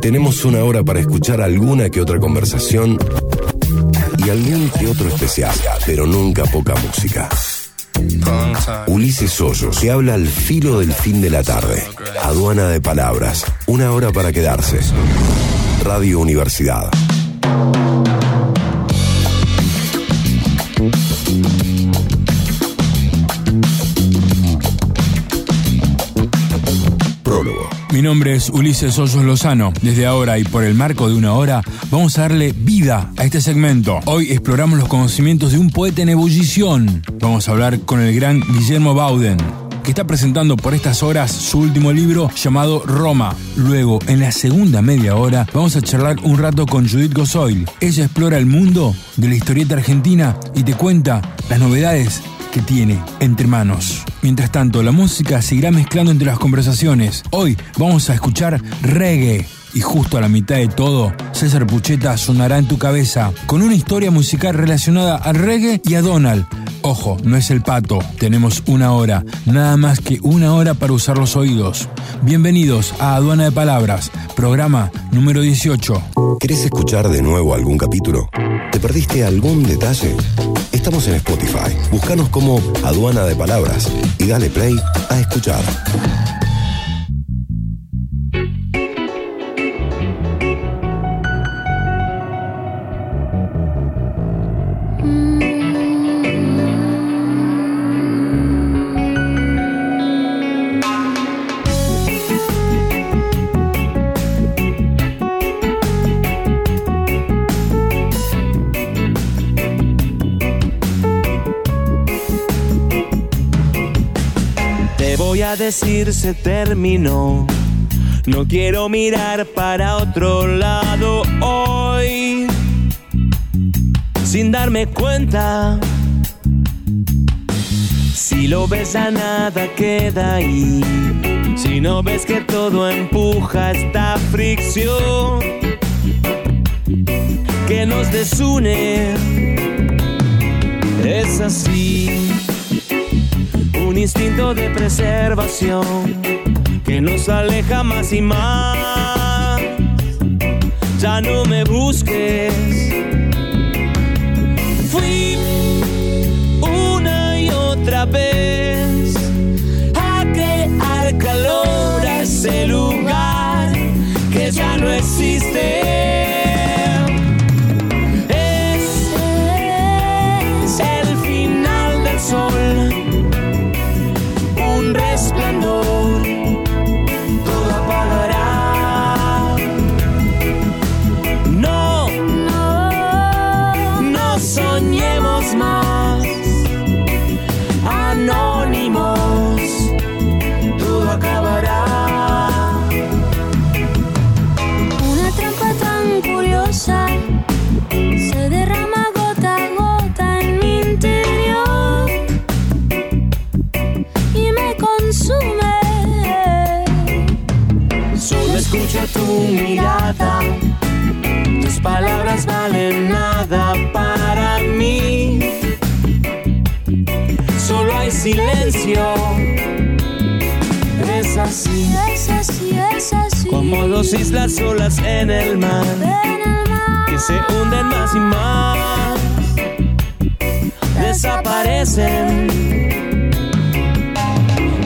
Tenemos una hora para escuchar alguna que otra conversación y algún que otro especial, pero nunca poca música. Ulises Hoyos, que habla al filo del fin de la tarde. Aduana de palabras. Una hora para quedarse. Radio Universidad. Mi nombre es Ulises Hoyos Lozano. Desde ahora y por el marco de una hora, vamos a darle vida a este segmento. Hoy exploramos los conocimientos de un poeta en ebullición. Vamos a hablar con el gran Guillermo Bauden, que está presentando por estas horas su último libro llamado Roma. Luego, en la segunda media hora, vamos a charlar un rato con Judith Gozoil. Ella explora el mundo de la historieta argentina y te cuenta las novedades que tiene entre manos. Mientras tanto, la música seguirá mezclando entre las conversaciones. Hoy vamos a escuchar reggae. Y justo a la mitad de todo, César Pucheta sonará en tu cabeza con una historia musical relacionada al reggae y a Donald. Ojo, no es el pato, tenemos una hora, nada más que una hora para usar los oídos. Bienvenidos a Aduana de Palabras, programa número 18. ¿Querés escuchar de nuevo algún capítulo? ¿Te perdiste algún detalle? Estamos en Spotify. Búscanos como Aduana de Palabras y dale play a escuchar. Decir se terminó. No quiero mirar para otro lado hoy. Sin darme cuenta. Si lo ves a nada queda ahí. Si no ves que todo empuja esta fricción que nos desune. Es así un instinto de preservación que nos aleja más y más. Ya no me busques. Como dos islas solas en el mar que se hunden más y más, desaparecen.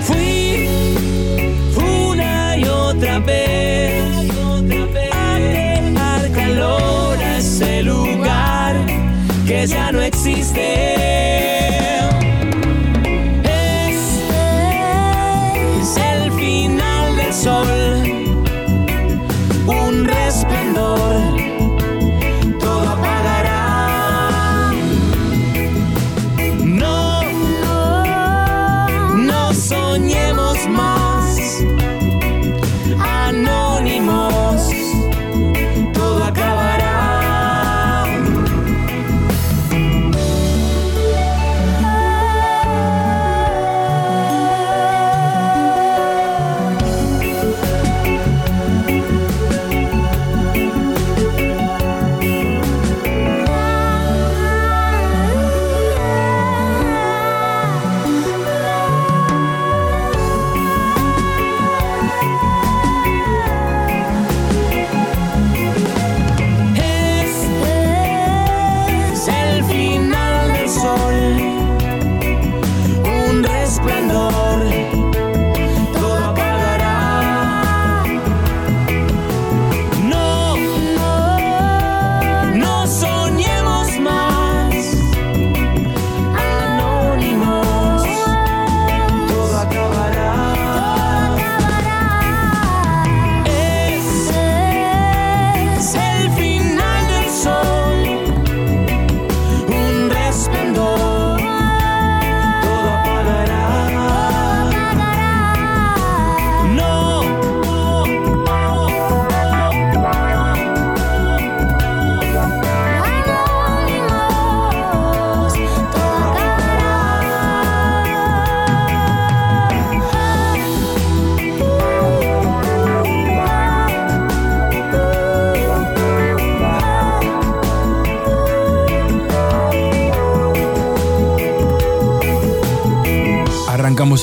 Fui una y otra vez a calor a ese lugar que ya no existe.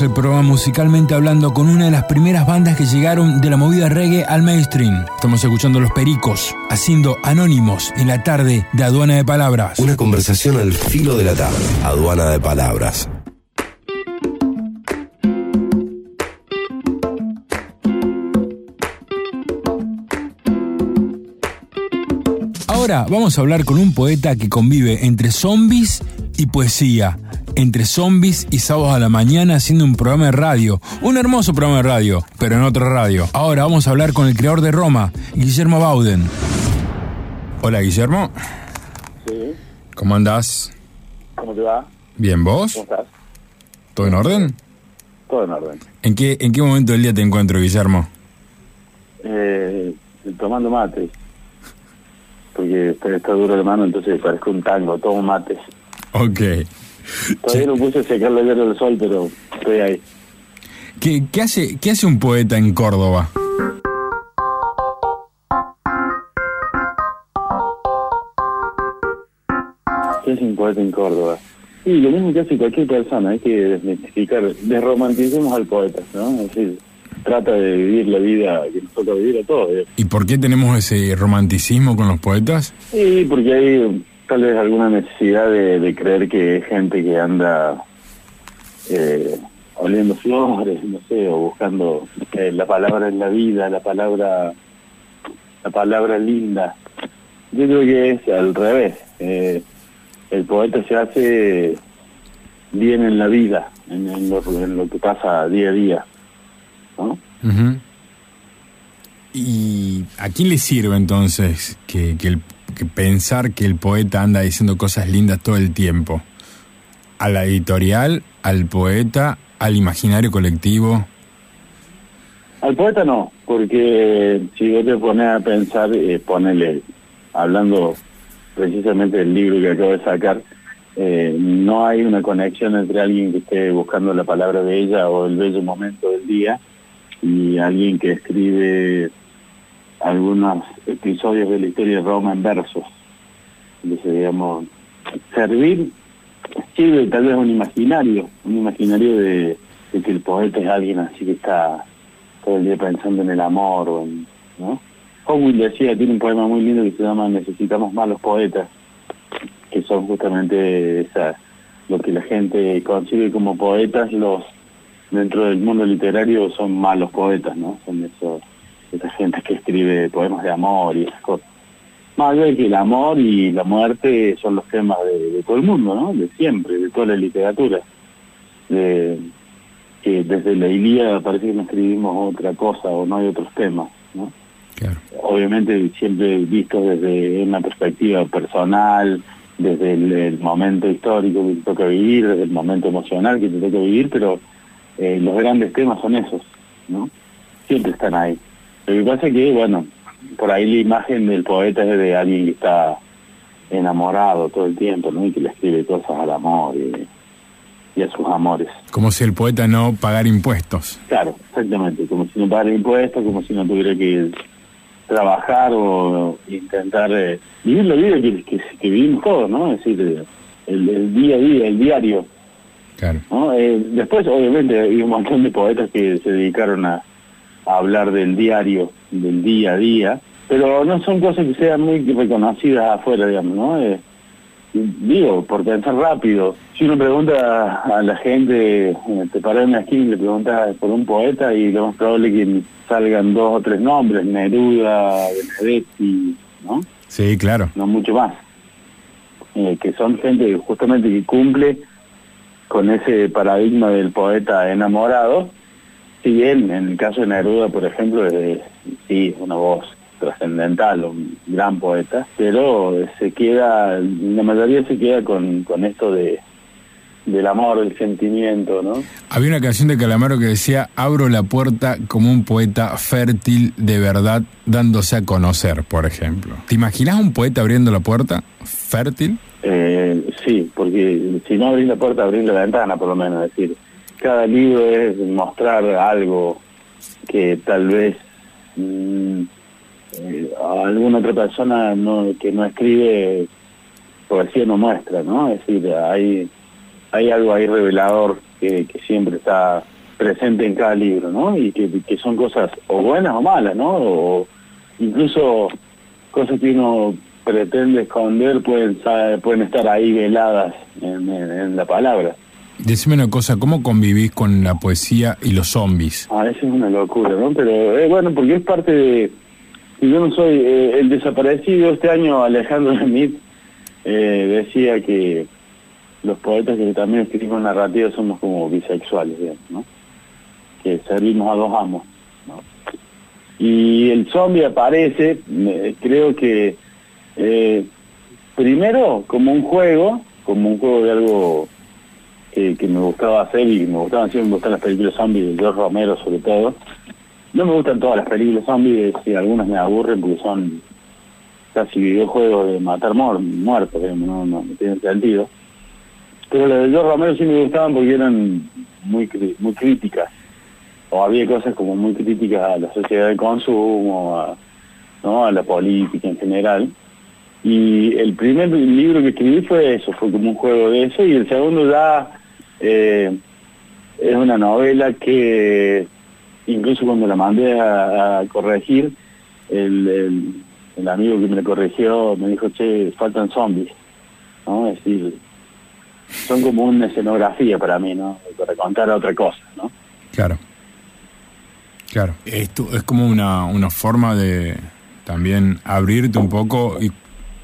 El programa musicalmente hablando con una de las primeras bandas que llegaron de la movida reggae al mainstream. Estamos escuchando Los Pericos, haciendo Anónimos en la tarde de Aduana de Palabras. Una conversación al filo de la tarde. Aduana de palabras. Ahora vamos a hablar con un poeta que convive entre zombies y poesía, entre zombies y sábados a la mañana haciendo un programa de radio, un hermoso programa de radio, pero en otra radio. Ahora vamos a hablar con el creador de Roma, Guillermo Bauden. Hola Guillermo, Sí, ¿cómo andás? ¿cómo te va? Bien, ¿vos? ¿Cómo estás? ¿Todo en orden? Todo en orden. ¿En qué, ¿En qué momento del día te encuentro, Guillermo? Eh, tomando mate. Porque está, está duro la mano, entonces parezco un tango, tomo mates. Ok. Todavía no puse a secar la hierba del sol, pero estoy ahí. ¿Qué, qué hace, ¿Qué hace un poeta en Córdoba? ¿Qué es un poeta en Córdoba? Sí, lo mismo que hace cualquier persona, hay que desmitificar, desromanticemos al poeta, ¿no? Es decir, trata de vivir la vida que nos toca vivir a todos. ¿eh? ¿Y por qué tenemos ese romanticismo con los poetas? Sí, porque hay tal vez alguna necesidad de, creer que es gente que anda eh, oliendo flores, no sé, o buscando eh, la palabra en la vida, la palabra, la palabra linda. Yo creo que es al revés. Eh, el poeta se hace bien en la vida, en, lo, que pasa día a día, ¿no? ¿Y a quién le sirve entonces que, que el- que pensar que el poeta anda diciendo cosas lindas todo el tiempo? ¿A la editorial, al poeta, al imaginario colectivo? Al poeta no, porque si vos te pones a pensar, eh, ponele, hablando precisamente del libro que acabo de sacar, eh, no hay una conexión entre alguien que esté buscando la palabra bella o el bello momento del día y alguien que escribe algunos episodios de la historia de Roma en versos. Entonces, digamos, servir sirve tal vez un imaginario, un imaginario de, de que el poeta es alguien así que está todo el día pensando en el amor o en, ¿no? Howell decía, tiene un poema muy lindo que se llama Necesitamos más los poetas, que son justamente esa, lo que la gente concibe como poetas, los dentro del mundo literario son malos poetas, ¿no? Son esos, esa gente que escribe poemas de amor y esas cosas. Más allá de que el amor y la muerte son los temas de, de todo el mundo, ¿no? De siempre, de toda la literatura. De, que desde la Ilíada parece que no escribimos otra cosa o no hay otros temas, ¿no? Claro. obviamente siempre visto desde una perspectiva personal, desde el, el momento histórico que te toca vivir, desde el momento emocional que te toca vivir, pero eh, los grandes temas son esos, ¿no? Siempre están ahí. Lo que pasa es que, bueno, por ahí la imagen del poeta es de alguien que está enamorado todo el tiempo, ¿no? Y que le escribe cosas al amor y, y a sus amores. Como si el poeta no pagara impuestos. Claro, exactamente, como si no pagara impuestos, como si no tuviera que trabajar o intentar eh, vivir la vida que, que, que vivimos todos, ¿no? Es decir, el, el día a día, el diario, Claro. ¿no? Eh, después, obviamente, hay un montón de poetas que se dedicaron a, a hablar del diario, del día a día, pero no son cosas que sean muy reconocidas afuera, digamos, ¿no? Eh, digo, por pensar rápido, si uno pregunta a la gente, eh, te paras en una esquina y le preguntas por un poeta y lo más probable es que salgan dos o tres nombres, Neruda, Benedetti, ¿no? Sí, claro. no mucho más. Eh, que son gente justamente que cumple con ese paradigma del poeta enamorado, si bien en el caso de Neruda, por ejemplo, es sí, una voz trascendental, un gran poeta, pero se queda, la mayoría se queda con, con esto de del amor, del sentimiento, ¿no? Había una canción de Calamaro que decía, abro la puerta como un poeta fértil de verdad dándose a conocer, por ejemplo. ¿Te imaginas un poeta abriendo la puerta fértil? Eh, sí, porque si no abrís la puerta, abrís la ventana, por lo menos. Es decir, cada libro es mostrar algo que tal vez mm, eh, alguna otra persona que no escribe poesía no muestra, ¿no? Es decir, hay, hay algo ahí revelador que, siempre está presente en cada libro, ¿no? Y que, son cosas o buenas o malas, ¿no? O incluso cosas que uno pretende esconder pueden, pueden estar ahí veladas en la palabra. Decime una cosa, ¿cómo convivís con la poesía y los zombies? A veces es una locura, ¿no? Pero eh, bueno, porque es parte de... Yo no soy eh, el desaparecido. Este año Alejandro Smith eh, decía que los poetas que también escribimos narrativas somos como bisexuales, digamos, ¿no? Que servimos a dos amos. Y el zombie aparece, creo que eh, primero como un juego, como un juego de algo que, que me gustaba hacer y me gustaban siempre me gustan las películas zombies de George Romero sobre todo. No me gustan todas las películas zombies y algunas me aburren porque son casi videojuegos de matar muertos, no, no, no tienen sentido. Pero las de George Romero sí me gustaban porque eran muy muy críticas. O había cosas como muy críticas a la sociedad de consumo, ¿no? a la política en general. Y el primer libro que escribí fue eso, fue como un juego de eso, y el segundo ya eh, es una novela que incluso cuando la mandé a, a corregir, el, el, el amigo que me la corrigió me dijo, che, faltan zombies, ¿no? Es decir, son como una escenografía para mí, ¿no? Para contar otra cosa, ¿no? Claro. Claro. Esto es como una, una forma de también abrirte un poco y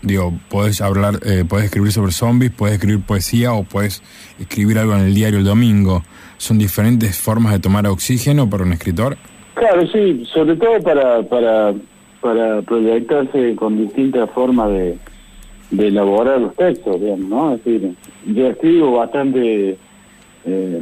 digo, puedes hablar, eh, puedes escribir sobre zombies, puedes escribir poesía o puedes escribir algo en el diario el domingo. Son diferentes formas de tomar oxígeno para un escritor. Claro, sí, sobre todo para, para, para proyectarse con distintas formas de, de elaborar los textos, digamos, ¿no? Es decir, yo escribo bastante eh,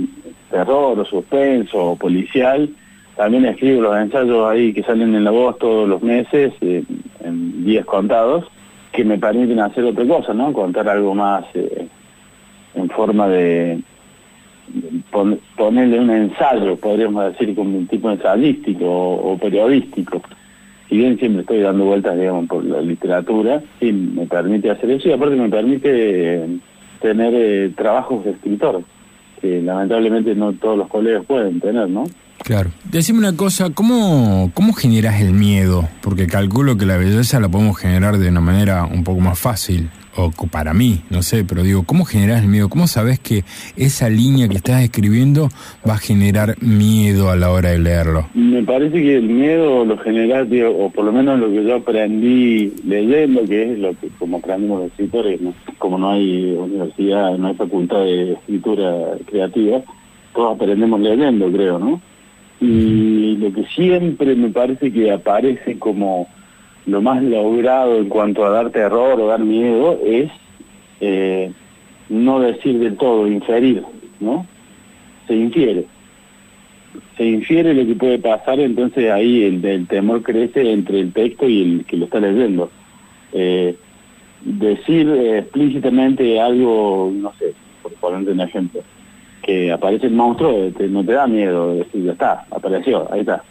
terror o suspenso o policial, también escribo los ensayos ahí que salen en la voz todos los meses, eh, en días contados, que me permiten hacer otra cosa, ¿no? Contar algo más eh, en forma de, pon- ponerle un ensayo, podríamos decir, como un tipo ensayístico o, o periodístico. Si bien siempre estoy dando vueltas, digamos, por la literatura, sí me permite hacer eso y aparte me permite eh, tener eh, trabajos de escritor, que lamentablemente no todos los colegas pueden tener, ¿no? Claro. Decime una cosa, ¿cómo, ¿cómo generas el miedo? Porque calculo que la belleza la podemos generar de una manera un poco más fácil, o para mí, no sé, pero digo, ¿cómo generas el miedo? ¿Cómo sabes que esa línea que estás escribiendo va a generar miedo a la hora de leerlo? Me parece que el miedo lo genera, tío, o por lo menos lo que yo aprendí leyendo, que es lo que como aprendimos los escritores, ¿no? como no hay universidad, no hay facultad de escritura creativa, todos aprendemos leyendo, creo, ¿no? Y lo que siempre me parece que aparece como lo más logrado en cuanto a dar terror o dar miedo es eh, no decir del todo, inferir, ¿no? Se infiere se infiere lo que puede pasar, entonces ahí el, temor crece entre el texto y el que lo está leyendo. Eh, decir explícitamente algo, no sé, por ponerte un ejemplo, que aparece el monstruo, no te da miedo, decir, ya está, apareció, ahí está.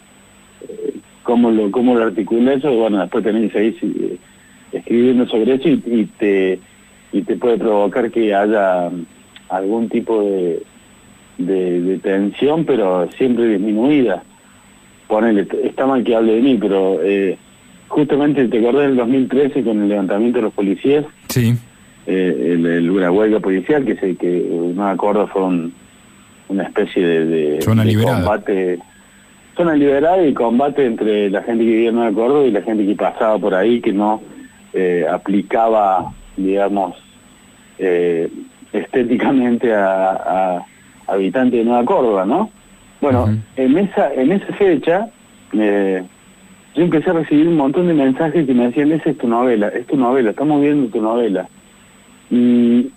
Eh, ¿Cómo lo, cómo lo articula eso? Bueno, después tenés que seguir eh, escribiendo sobre eso y, y te y te puede provocar que haya algún tipo de, de, de tensión, pero siempre disminuida. Ponele, está mal que hable de mí, pero eh, justamente te acordás del 2013 con el levantamiento de los policías, Sí. eh, el, el- la huelga policial, que se que no me acuerdo fue un- una especie de, combate, zona liberada y combate entre la gente que vivía en Nueva Córdoba y la gente que pasaba por ahí, que no eh, aplicaba, digamos, eh, estéticamente a, a habitantes de Nueva Córdoba, ¿no? Bueno, en esa en esa fecha eh, yo empecé a recibir un montón de mensajes que me decían, esa es tu novela, es tu novela, estamos viendo tu novela. Y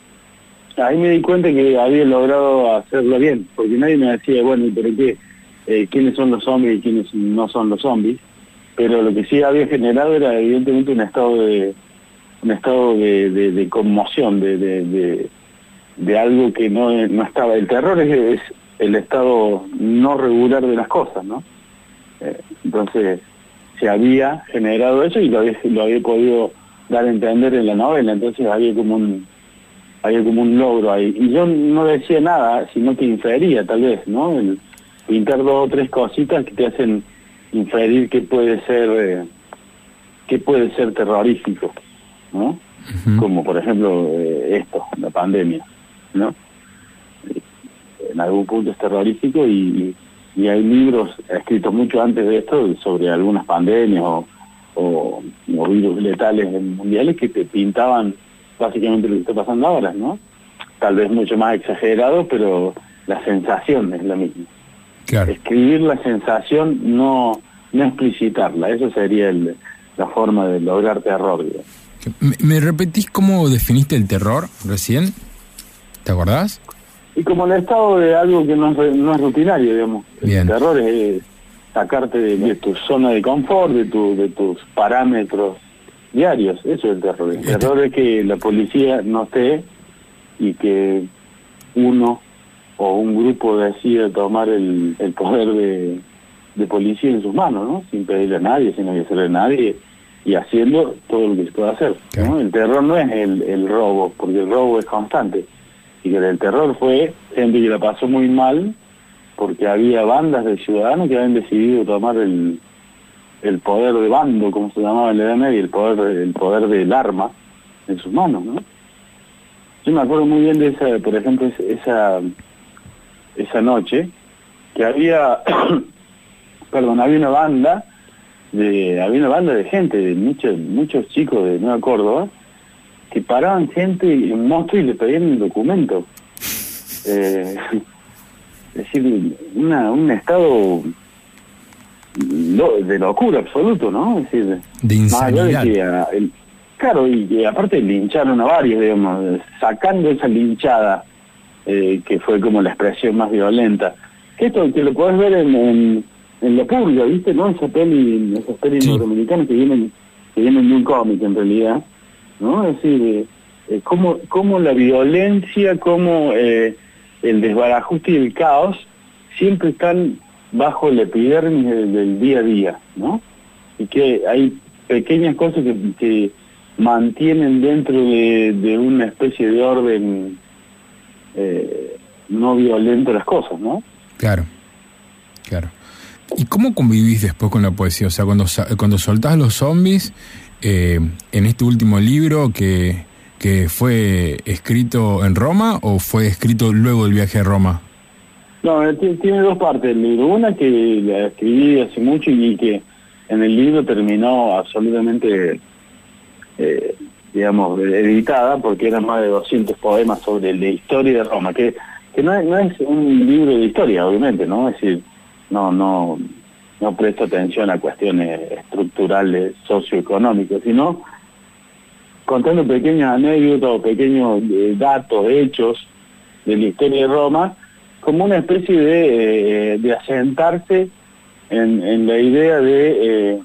ahí me di cuenta que había logrado hacerlo bien, porque nadie me decía, bueno, ¿y pero qué? Eh, ¿Quiénes son los zombies y quiénes no son los zombies? Pero lo que sí había generado era evidentemente un estado de un estado de, conmoción, de, de, algo que no, no estaba. El terror es, el estado no regular de las cosas, ¿no? Eh, entonces se había generado eso y lo había, podido dar a entender en la novela, entonces había como un, había como un logro ahí. Y yo no decía nada, sino que infería tal vez, ¿no? Pintar dos o tres cositas que te hacen inferir que puede ser, eh, que puede ser terrorífico, ¿no? Como por ejemplo eh, esto, la pandemia, ¿no? En algún punto es terrorífico y, y hay libros escritos mucho antes de esto sobre algunas pandemias o, o, o virus letales mundiales que te pintaban básicamente lo que está pasando ahora, ¿no? Tal vez mucho más exagerado, pero la sensación es la misma. Claro. Escribir la sensación, no, no explicitarla, eso sería el, la forma de lograr terror. digamos. ¿Me, me repetís cómo definiste el terror recién? ¿Te acordás? Y como el estado de algo que no es, no es rutinario, digamos. Bien. El terror es sacarte de, de tu zona de confort, de, tu, de tus parámetros diarios. Eso es el terror. El Este- terror es que la policía no esté y que uno o un grupo decida tomar el, el poder de, de policía en sus manos, ¿no? Sin pedirle a nadie, sin avisarle a nadie y haciendo todo lo que se puede hacer. El terror no es el, el robo, porque el robo es constante. Y que el terror fue gente que la pasó muy mal porque había bandas de ciudadanos que habían decidido tomar el, el poder de bando, como se llamaba en la Edad Media, el poder, el poder del arma en sus manos, ¿no? Yo me acuerdo muy bien de esa, por ejemplo, es- esa, esa noche, que había, perdón, había una banda de, había una banda de gente, de muchos, muchos chicos de Nueva Córdoba, que paraban gente en moto y le pedían el documento. Eh, es decir, una, un estado de locura absoluto, ¿no? Es decir, De insanidad. ah, el- claro, y que aparte lincharon a varios, digamos, sacando esa linchada, eh, que fue como la expresión más violenta. Que esto que lo podés ver en, en, en La Purga, ¿viste? ¿No? Esa peli, esas pelis Sí. norteamericanas que vienen, que vienen de un cómic en realidad, ¿no? Es decir, eh, eh, cómo, cómo la violencia, cómo eh, el desbarajuste y el caos siempre están bajo la epidermis del, del día a día, ¿no? Y que hay pequeñas cosas que, que mantienen dentro de, de una especie de orden eh, no violento las cosas, ¿no? Claro, claro. ¿Y cómo convivís después con la poesía? O sea, cuando, cuando soltás los zombies, eh, en este último libro que, que fue escrito en Roma o fue escrito luego del viaje a Roma? No, eh, ti- tiene dos partes el libro. Una que la escribí hace mucho y que en el libro terminó absolutamente, eh, digamos, editada porque eran más de 200 poemas sobre la historia de Roma, que, que no, es, no es un libro de historia, obviamente, ¿no? Es decir, no, no, no presto atención a cuestiones estructurales, socioeconómicas, sino contando pequeñas anécdotas o pequeños eh, datos, hechos de la historia de Roma, como una especie de, eh, de asentarse en, en la idea de eh,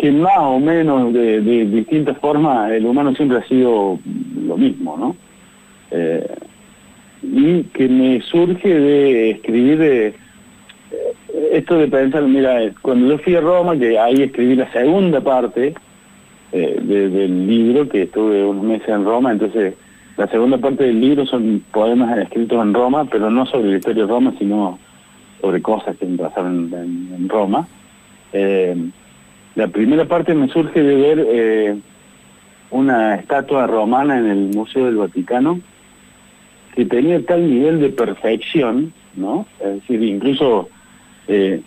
que más o menos de, distintas formas el humano siempre ha sido lo mismo, ¿no? Eh, y que me surge de escribir eh, esto de pensar, mira, eh, cuando yo fui a Roma, que ahí escribí la segunda parte de- del libro, que estuve unos meses en Roma, entonces la segunda parte del libro son poemas escritos en Roma, pero no sobre la historia de Roma, sino sobre cosas que pasaron en, Roma. La primera parte me surge de ver eh, una estatua romana en el Museo del Vaticano que tenía tal nivel de perfección, ¿no? Es decir, incluso eh,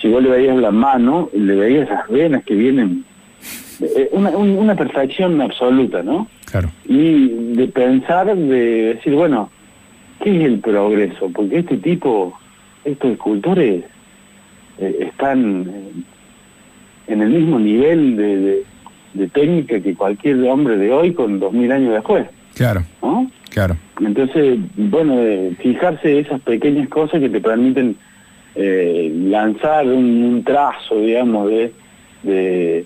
si vos le veías la mano, le veías esas venas que vienen, eh, una, un- una perfección absoluta, ¿no? Claro. y de pensar, de decir, bueno, ¿qué es el progreso? Porque este tipo, estos escultores eh, están en el mismo nivel de, de- de técnica que cualquier hombre de hoy con dos mil años después, Claro, ¿no? claro. Entonces, bueno, eh, fijarse esas pequeñas cosas que te permiten eh, lanzar un, un trazo, digamos, de, de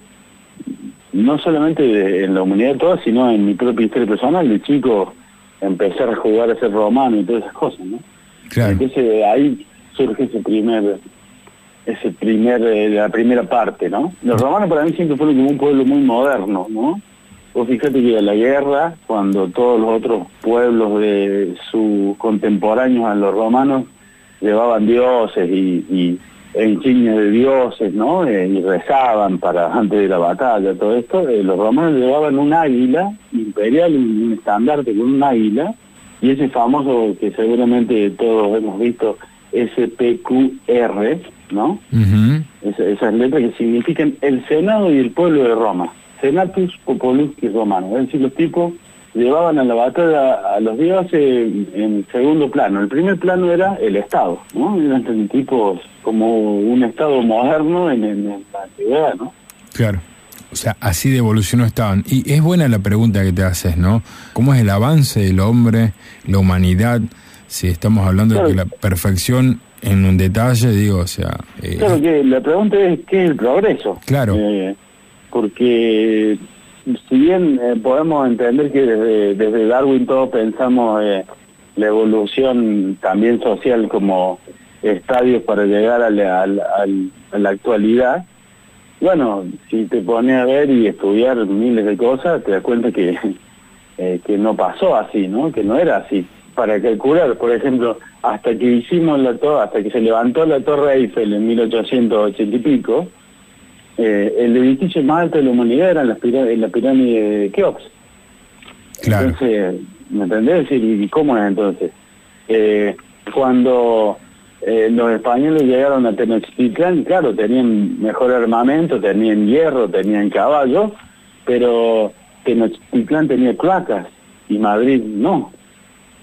no solamente de- en la humanidad toda, sino en mi propia historia personal, de chico empezar a jugar a ser romano y todas esas cosas, ¿no? Claro. Entonces ahí surge ese primer, ese primer, eh, la primera parte, ¿no? Los romanos para mí siempre fueron como un pueblo muy moderno, ¿no? Vos fíjate que a la guerra, cuando todos los otros pueblos de sus contemporáneos a los romanos llevaban dioses y, y insignias de dioses, ¿no? Eh, y rezaban para antes de la batalla, todo esto, eh, los romanos llevaban un águila imperial, un, un estandarte con un águila, y ese famoso que seguramente todos hemos visto, SPQR, ¿no? esas letras que significan el Senado y el pueblo de Roma. Senatus Populusque Romano. Es decir, los tipos llevaban a la batalla a los dioses en, segundo plano. El primer plano era el Estado, ¿no? Eran tipos como un Estado moderno en, en la antigüedad, ¿no? Claro. O sea, así de evolucionó estaban. Y es buena la pregunta que te haces, ¿no? ¿Cómo es el avance del hombre, la humanidad? Si estamos hablando de que la perfección en un detalle, digo, o sea... Eh, claro que la pregunta es, ¿qué es el progreso? Claro. Eh, porque si bien eh, podemos entender que desde, desde Darwin todos pensamos la evolución también social como estadios para llegar a la, a la actualidad, bueno, si te pones a ver y estudiar miles de cosas, te das cuenta que, que no pasó así, ¿no? Que no era así. Para calcular, por ejemplo, hasta que hicimos la torre, hasta que se levantó la Torre Eiffel en 1880 y pico, eh, el edificio más alto de la humanidad era la, la pirámide de Keops. Claro. Entonces, ¿me entendés? ¿Y cómo es entonces? Eh, cuando eh, los españoles llegaron a Tenochtitlán, claro, tenían mejor armamento, tenían hierro, tenían caballo, pero Tenochtitlán tenía cloacas y Madrid no.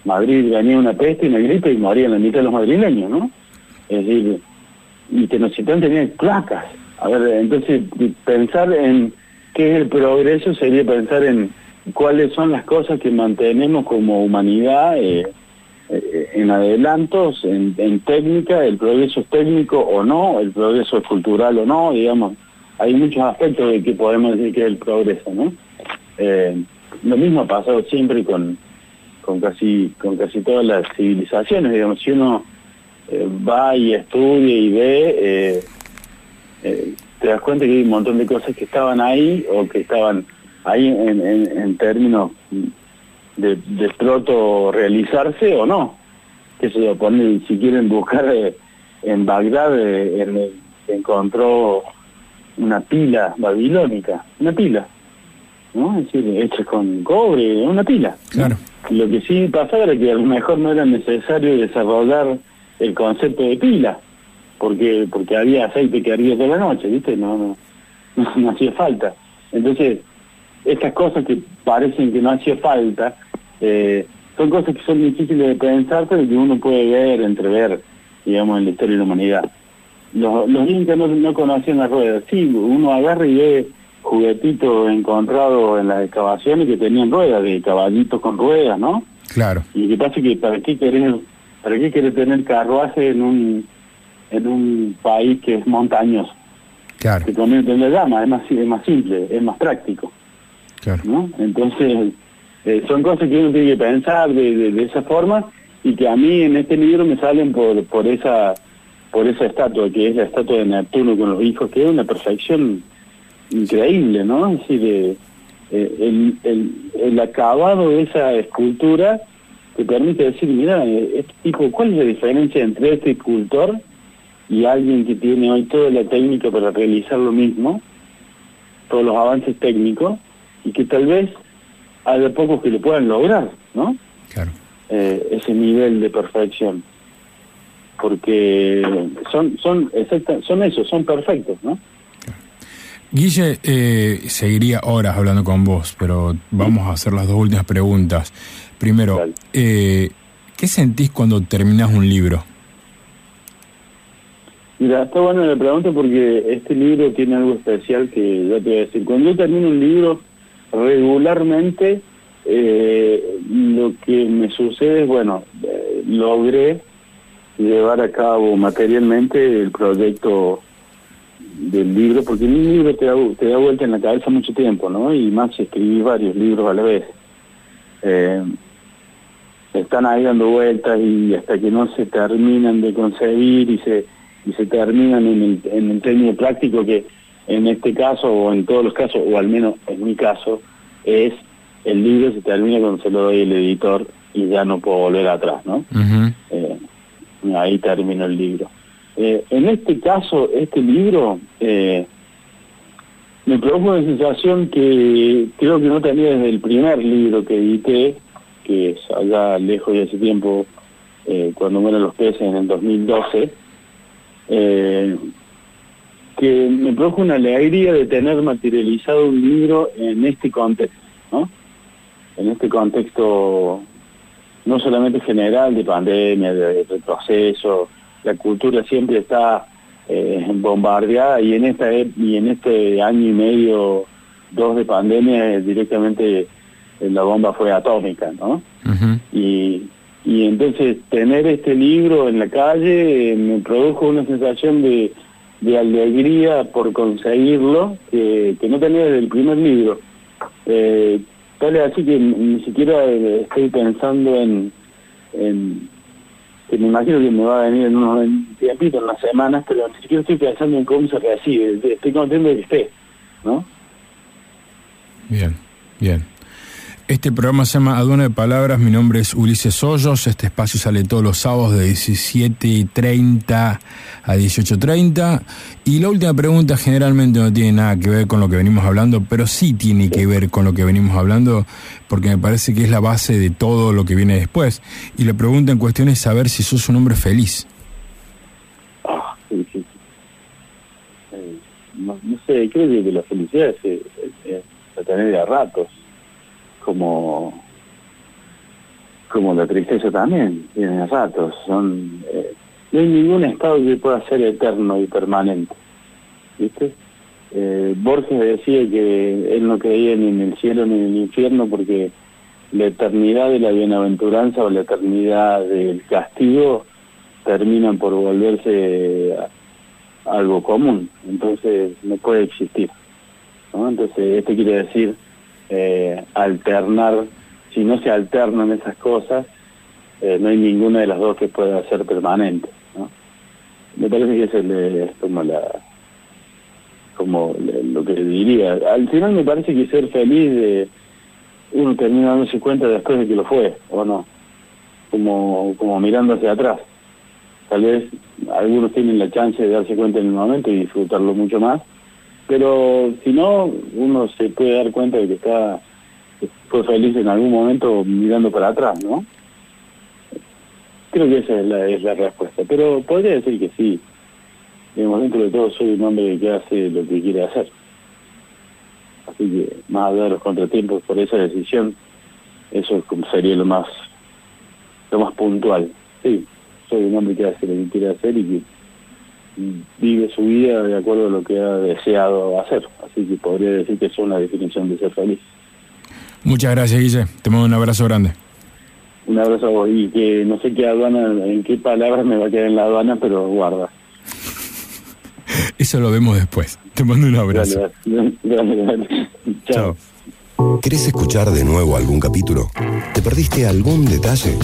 Madrid venía una peste y una gripe y morían la mitad de los madrileños, ¿no? Es decir, y Tenochtitlán tenía cloacas. A ver, entonces pensar en qué es el progreso sería pensar en cuáles son las cosas que mantenemos como humanidad eh, eh, en adelantos, en, técnica, el progreso es técnico o no, el progreso es cultural o no, digamos, hay muchos aspectos de que podemos decir que es el progreso, ¿no? Eh, lo mismo ha pasado siempre con, con casi con casi todas las civilizaciones, digamos, si uno eh, va y estudia y ve, te das cuenta que hay un montón de cosas que estaban ahí o que estaban ahí en, términos de, de realizarse o no. Que se pone, si quieren buscar eh, en Bagdad, eh, encontró una pila babilónica, una pila, ¿no? Es decir, hecha con cobre, una pila. Claro. Lo que sí pasaba era que a lo mejor no era necesario desarrollar el concepto de pila, porque porque había aceite que ardía toda la noche, ¿viste? No, no, no, no hacía falta. Entonces, estas cosas que parecen que no hacía falta, eh, son cosas que son difíciles de pensar, pero que uno puede ver, entrever, digamos, en la historia de la humanidad. Los, los incas no, conocían las ruedas. Sí, uno agarra y ve juguetitos encontrados en las excavaciones que tenían ruedas, de caballitos con ruedas, ¿no? Claro. Y que pasa que para qué querés, para qué querés tener carruaje en un en un país que es montañoso. Claro. Que convierte en la llama, es más, es más simple, es más práctico. Claro. ¿no? Entonces, eh, son cosas que uno tiene que pensar de, de, esa forma y que a mí en este libro me salen por, por esa por esa estatua, que es la estatua de Neptuno con los hijos, que es una perfección increíble, ¿no? Es decir, eh, eh, el, el, el, acabado de esa escultura te permite decir, mira, este tipo, ¿cuál es la diferencia entre este escultor y alguien que tiene hoy toda la técnica para realizar lo mismo, todos los avances técnicos, y que tal vez hay de pocos que lo puedan lograr, ¿no? Claro. Eh, ese nivel de perfección. Porque son, son, exacta, son esos, son perfectos, ¿no? Guille, eh, seguiría horas hablando con vos, pero vamos a hacer las dos últimas preguntas. Primero, eh, ¿qué sentís cuando terminas un libro? Mira, está buena la pregunta porque este libro tiene algo especial que ya te voy a decir. Cuando yo termino un libro, regularmente eh, lo que me sucede es, bueno, eh, logré llevar a cabo materialmente el proyecto del libro, porque un libro te da, te da vuelta en la cabeza mucho tiempo, ¿no? Y más si escribí varios libros a la vez. Eh, están ahí dando vueltas y hasta que no se terminan de concebir y se y se terminan en el, en el término práctico que en este caso o en todos los casos, o al menos en mi caso, es el libro se termina cuando se lo doy al editor y ya no puedo volver atrás, ¿no? Eh, ahí termina el libro. Eh, en este caso, este libro eh, me produjo una sensación que creo que no tenía desde el primer libro que edité, que es allá lejos de ese tiempo, cuando mueren los peces en el 2012, que me produjo una alegría de tener materializado un libro en este contexto, ¿no? En este contexto no solamente general de pandemia, de retroceso, la cultura siempre está eh, bombardeada y en esta y en este año y medio, dos de pandemia, directamente eh, la bomba fue atómica, ¿no? y, y entonces tener este libro en la calle eh, me produjo una sensación de de alegría por conseguirlo que, no tenía desde el primer libro. Eh, tal es así que ni siquiera estoy pensando en, en, que me imagino que me va a venir en unos tiempitos, en unas semanas, pero siquiera estoy pensando en cómo se recibe, estoy contento de que esté, ¿no? Bien, bien. Este programa se llama Aduana de Palabras. Mi nombre es Ulises Hoyos. Este espacio sale todos los sábados de 17.30 a 18.30. Y la última pregunta generalmente no tiene nada que ver con lo que venimos hablando, pero sí tiene que ver con lo que venimos hablando, porque me parece que es la base de todo lo que viene después. Y la pregunta en cuestión es saber si sos un hombre feliz. Ah, sí, sí. no, sé, creo que la felicidad es, es, tener a ratos como como la tristeza también, tiene ratos, son eh, no hay ningún estado que pueda ser eterno y permanente, ¿viste? Eh, Borges decía que él no creía ni en el cielo ni en el infierno porque la eternidad de la bienaventuranza o la eternidad del castigo terminan por volverse algo común, entonces no puede existir. Entonces, esto quiere decir eh, alternar, si no se alternan esas cosas, eh, no hay ninguna de las dos que pueda ser permanente. Me parece que ese es como la como lo que diría. Al final me parece que ser feliz de uno termina dándose cuenta después de que lo fue, o no, como, como mirando hacia atrás. Tal vez algunos tienen la chance de darse cuenta en el momento y disfrutarlo mucho más, pero si no, uno se puede dar cuenta de que está fue feliz en algún momento mirando para atrás, ¿no? Creo que esa es la, es la respuesta, pero podría decir que sí. Digamos, dentro de todo soy un hombre que hace lo que quiere hacer. Así que, más allá de los contratiempos por esa decisión, eso sería lo más lo más puntual. Sí, soy un hombre que hace lo que quiere hacer y que vive su vida de acuerdo a lo que ha deseado hacer. Así que podría decir que es una definición de ser feliz. Muchas gracias, Guille. Te mando un abrazo grande. Un abrazo a vos. Y que no sé qué aduana, en qué palabras me va a quedar en la aduana, pero guarda. Eso lo vemos después. Te mando un abrazo. Chao. ¿Querés escuchar de nuevo algún capítulo? ¿Te perdiste algún detalle?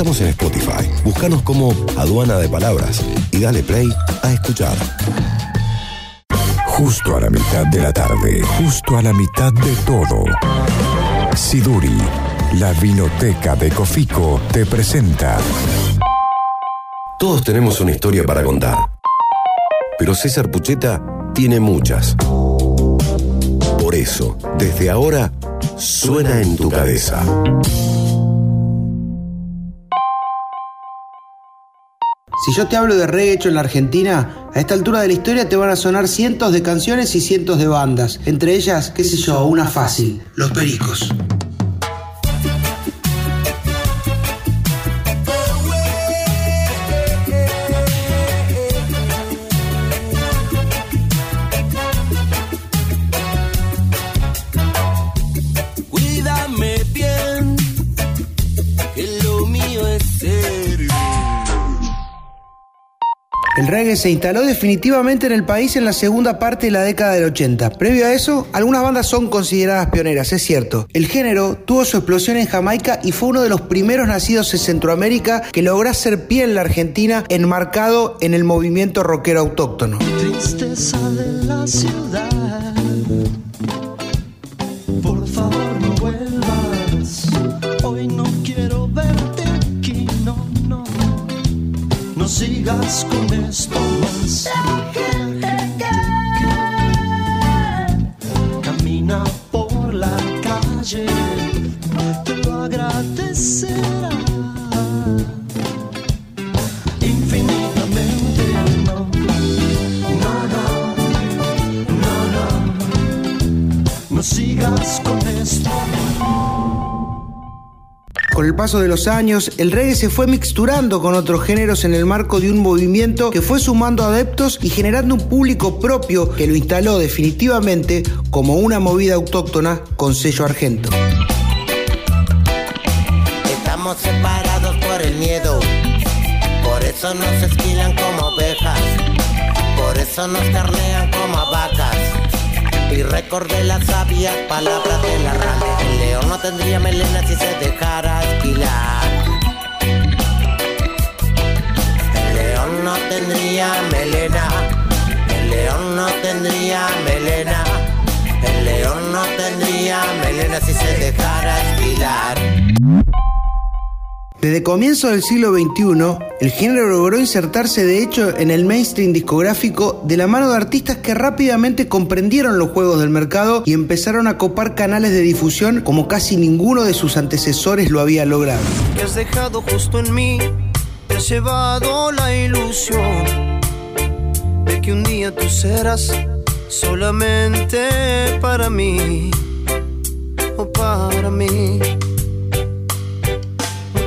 Estamos en Spotify. Búscanos como Aduana de Palabras y dale play a escuchar. Justo a la mitad de la tarde, justo a la mitad de todo. Siduri, la vinoteca de Cofico, te presenta. Todos tenemos una historia para contar. Pero César Pucheta tiene muchas. Por eso, desde ahora, suena en tu cabeza. Si yo te hablo de reggae hecho en la Argentina, a esta altura de la historia te van a sonar cientos de canciones y cientos de bandas. Entre ellas, qué sé yo, una fácil, Los Pericos. El reggae se instaló definitivamente en el país en la segunda parte de la década del 80. Previo a eso, algunas bandas son consideradas pioneras, es cierto. El género tuvo su explosión en Jamaica y fue uno de los primeros nacidos en Centroamérica que logró hacer pie en la Argentina enmarcado en el movimiento rockero autóctono. sigas con esto camina por la calle te lo agradecerá. Infinitamente no, no, no, no, no, no sigas con esto. Con el paso de los años, el reggae se fue mixturando con otros géneros en el marco de un movimiento que fue sumando adeptos y generando un público propio que lo instaló definitivamente como una movida autóctona con sello argento. Estamos separados por el miedo, por eso nos esquilan como ovejas, por eso nos carnean como vacas. Y recordé las sabias palabras de la rana. El león no tendría melena si se dejara esquilar. El león no tendría melena. El león no tendría melena. El león no tendría melena si se dejara esquilar. Desde comienzo del siglo XXI, el género logró insertarse de hecho en el mainstream discográfico de la mano de artistas que rápidamente comprendieron los juegos del mercado y empezaron a copar canales de difusión como casi ninguno de sus antecesores lo había logrado. que has dejado justo en mí, te has llevado la ilusión de que un día tú serás solamente para mí o para mí.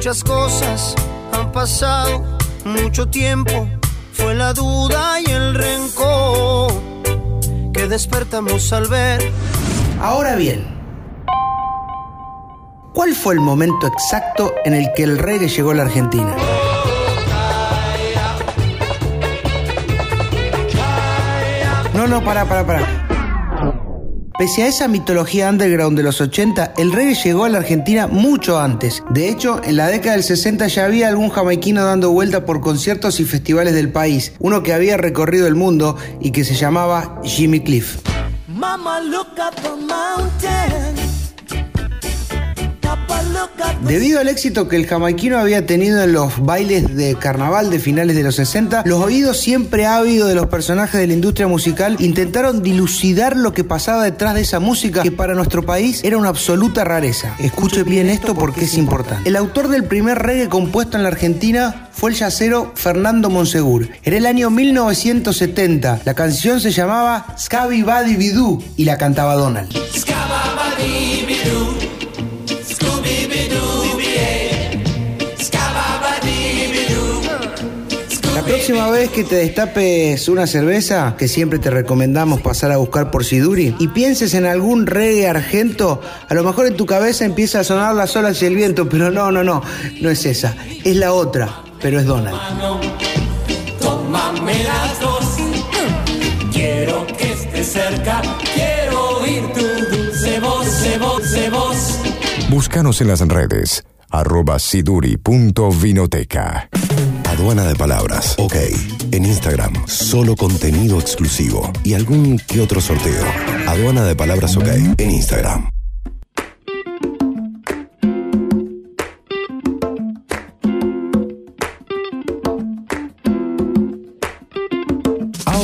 Muchas cosas han pasado, mucho tiempo, fue la duda y el rencor que despertamos al ver Ahora bien, ¿cuál fue el momento exacto en el que el reggae llegó a la Argentina? No, no, para, para, para. Pese a esa mitología underground de los 80, el reggae llegó a la Argentina mucho antes. De hecho, en la década del 60 ya había algún jamaiquino dando vuelta por conciertos y festivales del país, uno que había recorrido el mundo y que se llamaba Jimmy Cliff. Mama, look. Debido al éxito que el jamaiquino había tenido en los bailes de carnaval de finales de los 60, los oídos siempre ávidos de los personajes de la industria musical intentaron dilucidar lo que pasaba detrás de esa música que para nuestro país era una absoluta rareza. Escuche bien esto porque es importante. El autor del primer reggae compuesto en la Argentina fue el yacero Fernando Monsegur. Era el año 1970. La canción se llamaba Scabby Baddy Bidoo y la cantaba Donald. La próxima vez que te destapes una cerveza, que siempre te recomendamos pasar a buscar por Siduri, y pienses en algún reggae argento, a lo mejor en tu cabeza empieza a sonar las olas y el viento, pero no, no, no, no es esa, es la otra, pero es Donald. Tómame las dos. Quiero que estés cerca. Quiero oír tu dulce voz, se voz, se voz. Búscanos en las redes, arroba siduri.vinoteca. Aduana de palabras, ok. En Instagram, solo contenido exclusivo y algún que otro sorteo. Aduana de palabras, ok. En Instagram.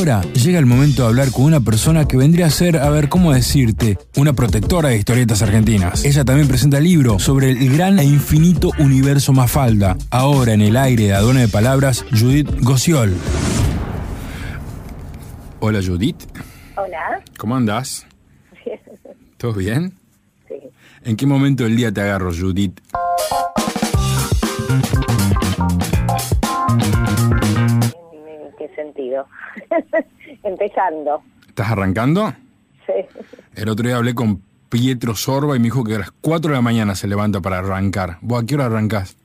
Ahora llega el momento de hablar con una persona que vendría a ser, a ver, ¿cómo decirte? Una protectora de historietas argentinas. Ella también presenta el libro sobre el gran e infinito universo Mafalda. Ahora en el aire de Aduana de Palabras, Judith Gociol. Hola Judith, Hola. ¿cómo andás? ¿Todo bien? Sí. ¿En qué momento del día te agarro, Judith? Empezando. ¿Estás arrancando? Sí. El otro día hablé con Pietro Sorba y me dijo que a las 4 de la mañana se levanta para arrancar. ¿Vos a qué hora arrancás?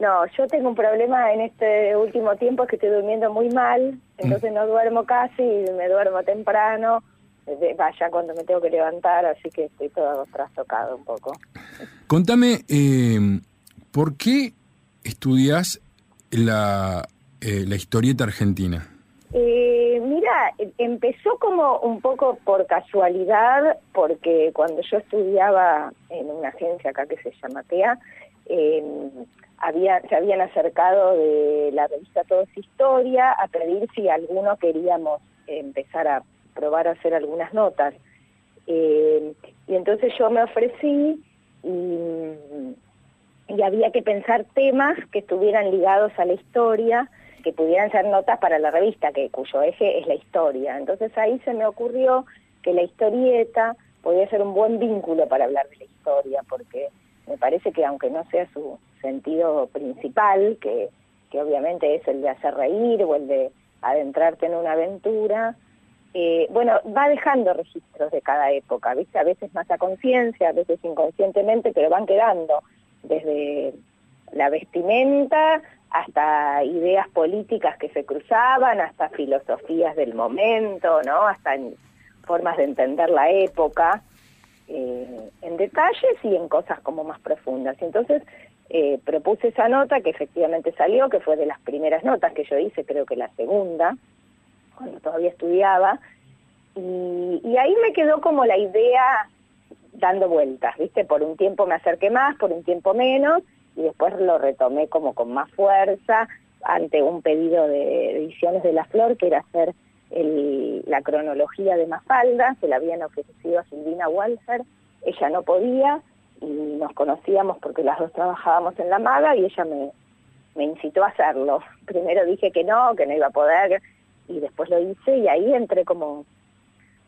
No, yo tengo un problema en este último tiempo, es que estoy durmiendo muy mal, entonces no duermo casi, me duermo temprano, vaya cuando me tengo que levantar, así que estoy todo trastocado un poco. Contame, eh, ¿por qué estudias la, eh, la historieta argentina? Eh, mira, em- empezó como un poco por casualidad, porque cuando yo estudiaba en una agencia acá que se llama TEA, había, se habían acercado de la revista Todo es Historia a pedir si alguno queríamos empezar a probar a hacer algunas notas. Eh, y entonces yo me ofrecí y, y había que pensar temas que estuvieran ligados a la historia, que pudieran ser notas para la revista, que cuyo eje es la historia. Entonces ahí se me ocurrió que la historieta podía ser un buen vínculo para hablar de la historia, porque me parece que aunque no sea su sentido principal, que, que obviamente es el de hacer reír o el de adentrarte en una aventura, eh, bueno, va dejando registros de cada época, ¿viste? A veces más a conciencia, a veces inconscientemente, pero van quedando desde la vestimenta hasta ideas políticas que se cruzaban, hasta filosofías del momento, ¿no? Hasta formas de entender la época, eh, en detalles y en cosas como más profundas. Entonces eh, propuse esa nota que efectivamente salió, que fue de las primeras notas que yo hice, creo que la segunda, cuando todavía estudiaba, y, y ahí me quedó como la idea dando vueltas, ¿viste? Por un tiempo me acerqué más, por un tiempo menos, y después lo retomé como con más fuerza ante un pedido de Ediciones de la Flor, que era hacer la cronología de Mafalda, se la habían ofrecido a Silvina Walser, ella no podía y nos conocíamos porque las dos trabajábamos en la maga y ella me, me incitó a hacerlo. Primero dije que no, que no iba a poder y después lo hice y ahí entré como,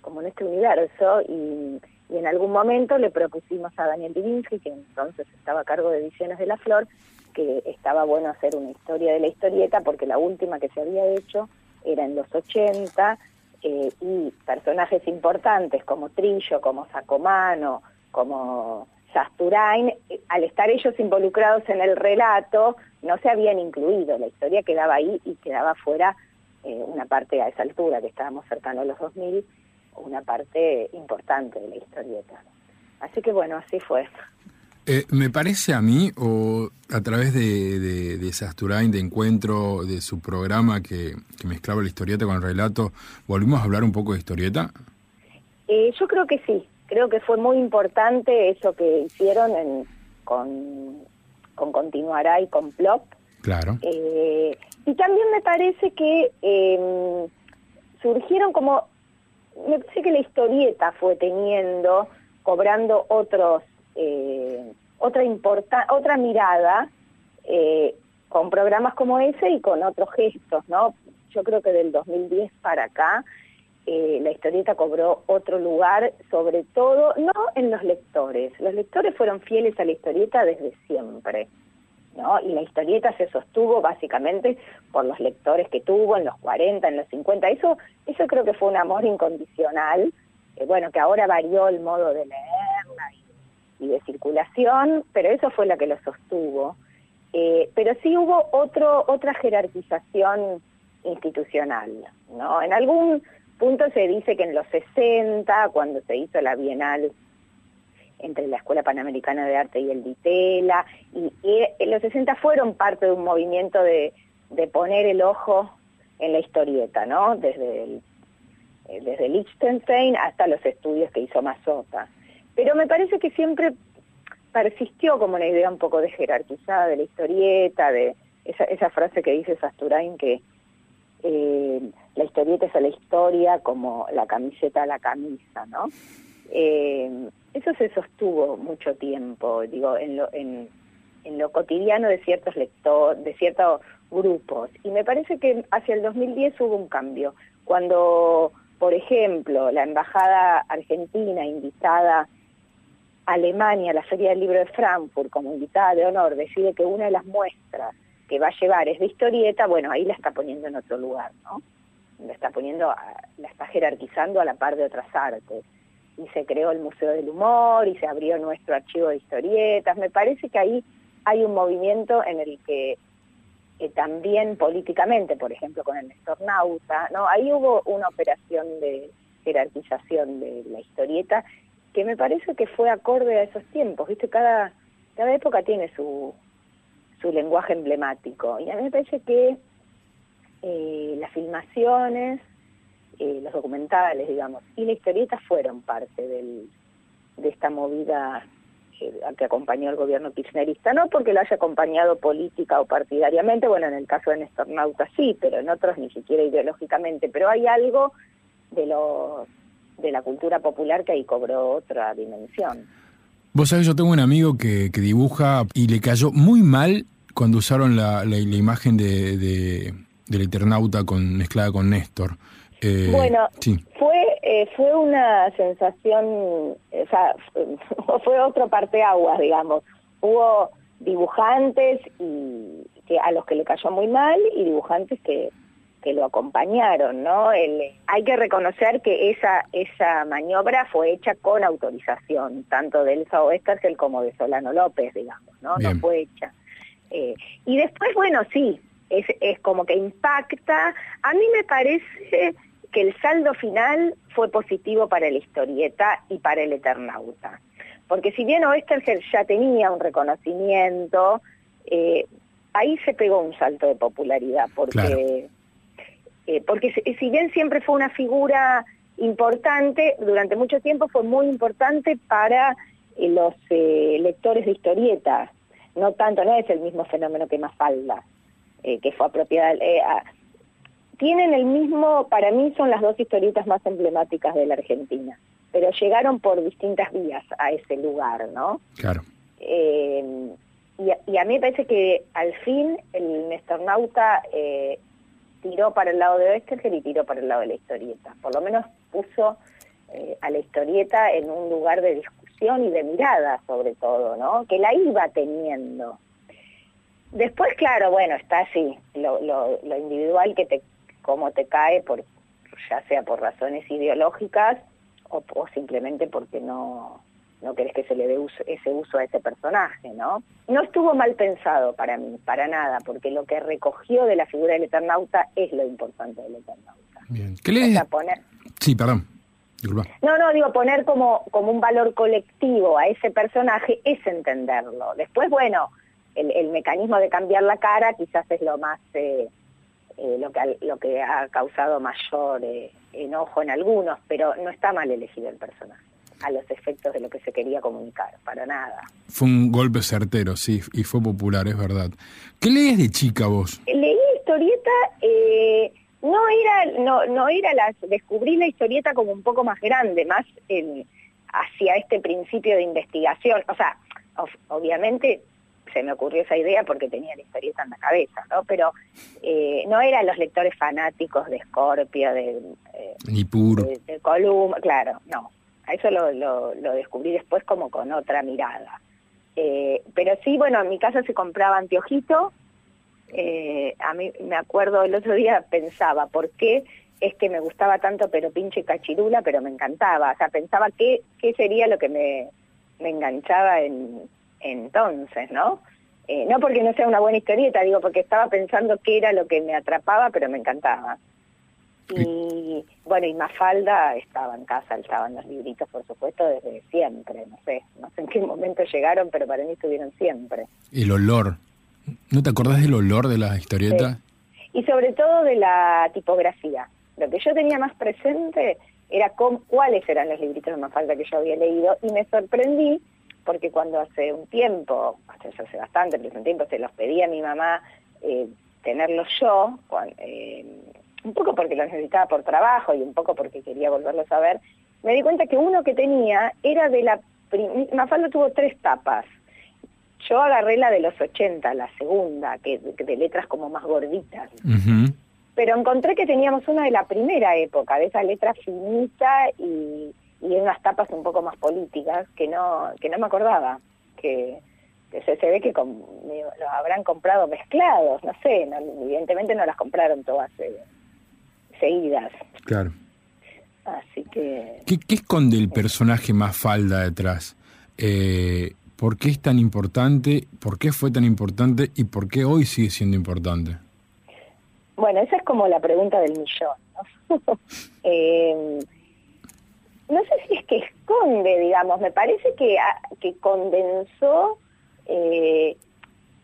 como en este universo y y en algún momento le propusimos a Daniel Divinsky, que entonces estaba a cargo de Ediciones de la Flor, que estaba bueno hacer una historia de la historieta, porque la última que se había hecho era en los 80, eh, y personajes importantes como Trillo, como Sacomano, como Sasturain, eh, al estar ellos involucrados en el relato, no se habían incluido, la historia quedaba ahí y quedaba fuera eh, una parte a esa altura, que estábamos cercanos a los 2000, una parte importante de la historieta. Así que bueno, así fue. Eh, me parece a mí, o a través de, de, de Sasturain, de Encuentro, de su programa que, que, mezclaba la historieta con el relato, ¿volvimos a hablar un poco de historieta? Eh, yo creo que sí, creo que fue muy importante eso que hicieron en, con, con Continuará y con Plop. Claro. Eh, y también me parece que eh, surgieron como me parece que la historieta fue teniendo, cobrando otros, eh, otra importa otra mirada eh, con programas como ese y con otros gestos, ¿no? Yo creo que del 2010 para acá eh, la historieta cobró otro lugar, sobre todo, no en los lectores. Los lectores fueron fieles a la historieta desde siempre. Y la historieta se sostuvo básicamente por los lectores que tuvo en los 40, en los 50. Eso, eso creo que fue un amor incondicional, eh, bueno, que ahora varió el modo de leerla y, y, de circulación, pero eso fue lo que lo sostuvo. Eh, pero sí hubo otro, otra jerarquización institucional, ¿no? En algún punto se dice que en los 60, cuando se hizo la Bienal entre la Escuela Panamericana de Arte y el Ditela, y, los 60 fueron parte de un movimiento de, poner el ojo en la historieta, ¿no? Desde el, eh, desde Liechtenstein hasta los estudios que hizo Mazota. Pero me parece que siempre persistió como una idea un poco de jerarquizada de la historieta, de esa, esa frase que dice Sasturain que eh, la historieta es a la historia como la camiseta a la camisa, ¿no? Eh, eso se sostuvo mucho tiempo, digo, en lo, cotidiano de ciertos lectores, de ciertos grupos. Y me parece que hacia el 2010 hubo un cambio. Cuando, por ejemplo, la embajada argentina invitada a Alemania la Feria del Libro de Frankfurt como invitada de honor decide que una de las muestras que va a llevar es de historieta, bueno, ahí la está poniendo en otro lugar, ¿no? La está poniendo, la está jerarquizando a la par de otras artes y se creó el Museo del Humor y se abrió nuestro archivo de historietas. Me parece que ahí hay un movimiento en el que eh, también políticamente, por ejemplo, con el Nestornauta, ¿no? Ahí hubo una operación de jerarquización de la historieta que me parece que fue acorde a esos tiempos, ¿viste? Cada, cada época tiene su, su lenguaje emblemático y a mí me parece que eh, las filmaciones eh, los documentales, digamos, y la historieta fueron parte del, de esta movida eh, que acompañó el gobierno kirchnerista, no porque lo haya acompañado política o partidariamente, bueno, en el caso de Néstor Nauta sí, pero en otros ni siquiera ideológicamente, pero hay algo de, lo, de la cultura popular que ahí cobró otra dimensión. Vos sabés, yo tengo un amigo que, que dibuja y le cayó muy mal cuando usaron la, la, la imagen de, de, del Eternauta con, mezclada con Néstor Eh, Bueno, sí. fue eh, fue una sensación, o sea, fue otro parteaguas, digamos. Hubo dibujantes y que a los que le cayó muy mal y dibujantes que, que lo acompañaron, ¿no? El- hay que reconocer que esa esa maniobra fue hecha con autorización, tanto de Elsa Oestergel como de Solano López, digamos, ¿no? Bien. No fue hecha. Eh, y después, bueno, sí, es, es como que impacta. A mí me parece que el saldo final fue positivo para la historieta y para el Eternauta. Porque si bien Oestergel ya tenía un reconocimiento, eh, ahí se pegó un salto de popularidad, porque, Claro. eh, porque si, bien siempre fue una figura importante, durante mucho tiempo fue muy importante para eh, los lectores de historietas. No tanto, no es el mismo fenómeno que Mafalda, que fue apropiada. a- tienen el mismo, para mí son las dos historietas más emblemáticas de la Argentina, pero llegaron por distintas vías a ese lugar, ¿no? Claro. Eh, y, a- y a mí me parece que al fin el Nestornauta eh, tiró para el lado de Westergel y tiró para el lado de la historieta. Por lo menos puso eh, a la historieta en un lugar de discusión y de mirada, sobre todo, ¿no? Que la iba teniendo. Después, claro, bueno, está así, lo, lo, lo individual que te, cómo te cae, por, ya sea por razones ideológicas o, o simplemente porque no, no querés que se le dé uso- ese uso a ese personaje, ¿no? No estuvo mal pensado para mí, para nada, porque lo que recogió de la figura del Eternauta es lo importante del Eternauta. Bien. ¿Qué O le... sea, poner, Sí, perdón. Disculpa. no, no, digo, poner como, como un valor colectivo a ese personaje es entenderlo. Después, bueno, el, el mecanismo de cambiar la cara quizás es lo más, eh, eh, lo, que, ha- lo que ha causado mayor eh, enojo en algunos, pero no está mal elegido el personaje a los efectos de lo que se quería comunicar, para nada. Fue un golpe certero, sí, y fue popular, es verdad. ¿Qué lees de chica vos? Leí historieta, eh, no era, no, no era las, descubrí la historieta como un poco más grande, más en- hacia este principio de investigación. O sea, of- obviamente se me ocurrió esa idea porque tenía la historieta en la cabeza, ¿no? Pero eh, no eran los lectores fanáticos de Scorpio, de, eh, Ni puro. de, de claro, no. A eso lo, lo, lo descubrí después como con otra mirada. Eh, pero sí, bueno, en mi casa se compraba anteojito. Eh, a mí me acuerdo el otro día pensaba, ¿por qué es que me gustaba tanto pero pinche cachirula, pero me encantaba? O sea, pensaba qué, qué sería lo que me, me enganchaba en, entonces, ¿no? Eh, no porque no sea una buena historieta, digo, porque estaba pensando qué era lo que me atrapaba, pero me encantaba. Y bueno, y Mafalda estaba en casa, estaban los libritos, por supuesto, desde siempre, no sé, no sé en qué momento llegaron, pero para mí estuvieron siempre. El olor. ¿No te acordás del olor de la historieta? Y sobre todo de la tipografía. Lo que yo tenía más presente era con, cuáles eran los libritos de Mafalda que yo había leído y me sorprendí porque cuando hace un tiempo, hace, bastante, pero hace un tiempo se los pedí a mi mamá eh, tenerlos yo, eh, un poco porque los necesitaba por trabajo y un poco porque quería volverlos a ver, me di cuenta que uno que tenía era de la... Mafalda tuvo tres tapas. Yo agarré la de los 80, la segunda, que que de letras como más gorditas. Pero encontré que teníamos una de la primera época, de esa letra finita y, y de unas tapas un poco más políticas que no que no me acordaba. Que, que se, se ve que digo, los habrán comprado mezclados, no sé, no- evidentemente no las compraron todas eh, seguidas. Claro. Así que ¿Qué, qué esconde el personaje más falda detrás? Eh, ¿Por qué es tan importante? ¿Por qué fue tan importante? ¿Y por qué hoy sigue siendo importante? Bueno, esa es como la pregunta del millón, ¿no? Eh, no sé si es que esconde, digamos, me parece que, ah, que condensó, eh,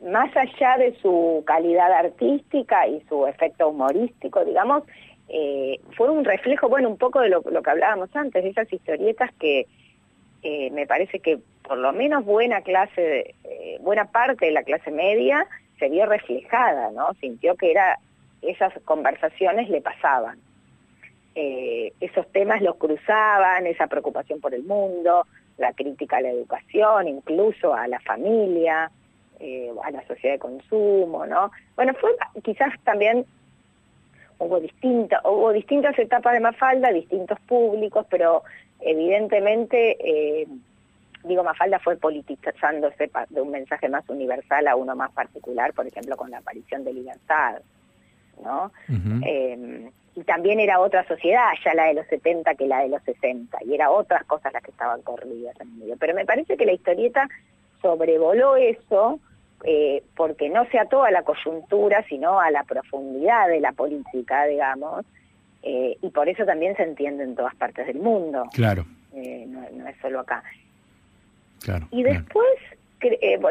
más allá de su calidad artística y su efecto humorístico, digamos, eh, fue un reflejo, bueno, un poco de lo, que hablábamos antes, de esas historietas que eh, me parece que por lo menos buena clase, buena parte de la clase media se vio reflejada, ¿no? Sintió que era esas conversaciones le pasaban. Eh, esos temas los cruzaban, esa preocupación por el mundo, la crítica a la educación, incluso a la familia, eh, a la sociedad de consumo, ¿no? Bueno, fue quizás también hubo, distinta, hubo distintas etapas de Mafalda, distintos públicos, pero evidentemente, eh, digo, Mafalda fue politizándose de un mensaje más universal a uno más particular, por ejemplo, con la aparición de Libertad, ¿no? Y también era otra sociedad, ya la de los 70 que la de los 60, y era otras cosas las que estaban corridas en medio. Pero me parece que la historieta sobrevoló eso, eh, porque no se ató a la coyuntura, sino a la profundidad de la política, digamos, eh, y por eso también se entiende en todas partes del mundo. Claro. Eh, no, es solo acá. Claro. Y después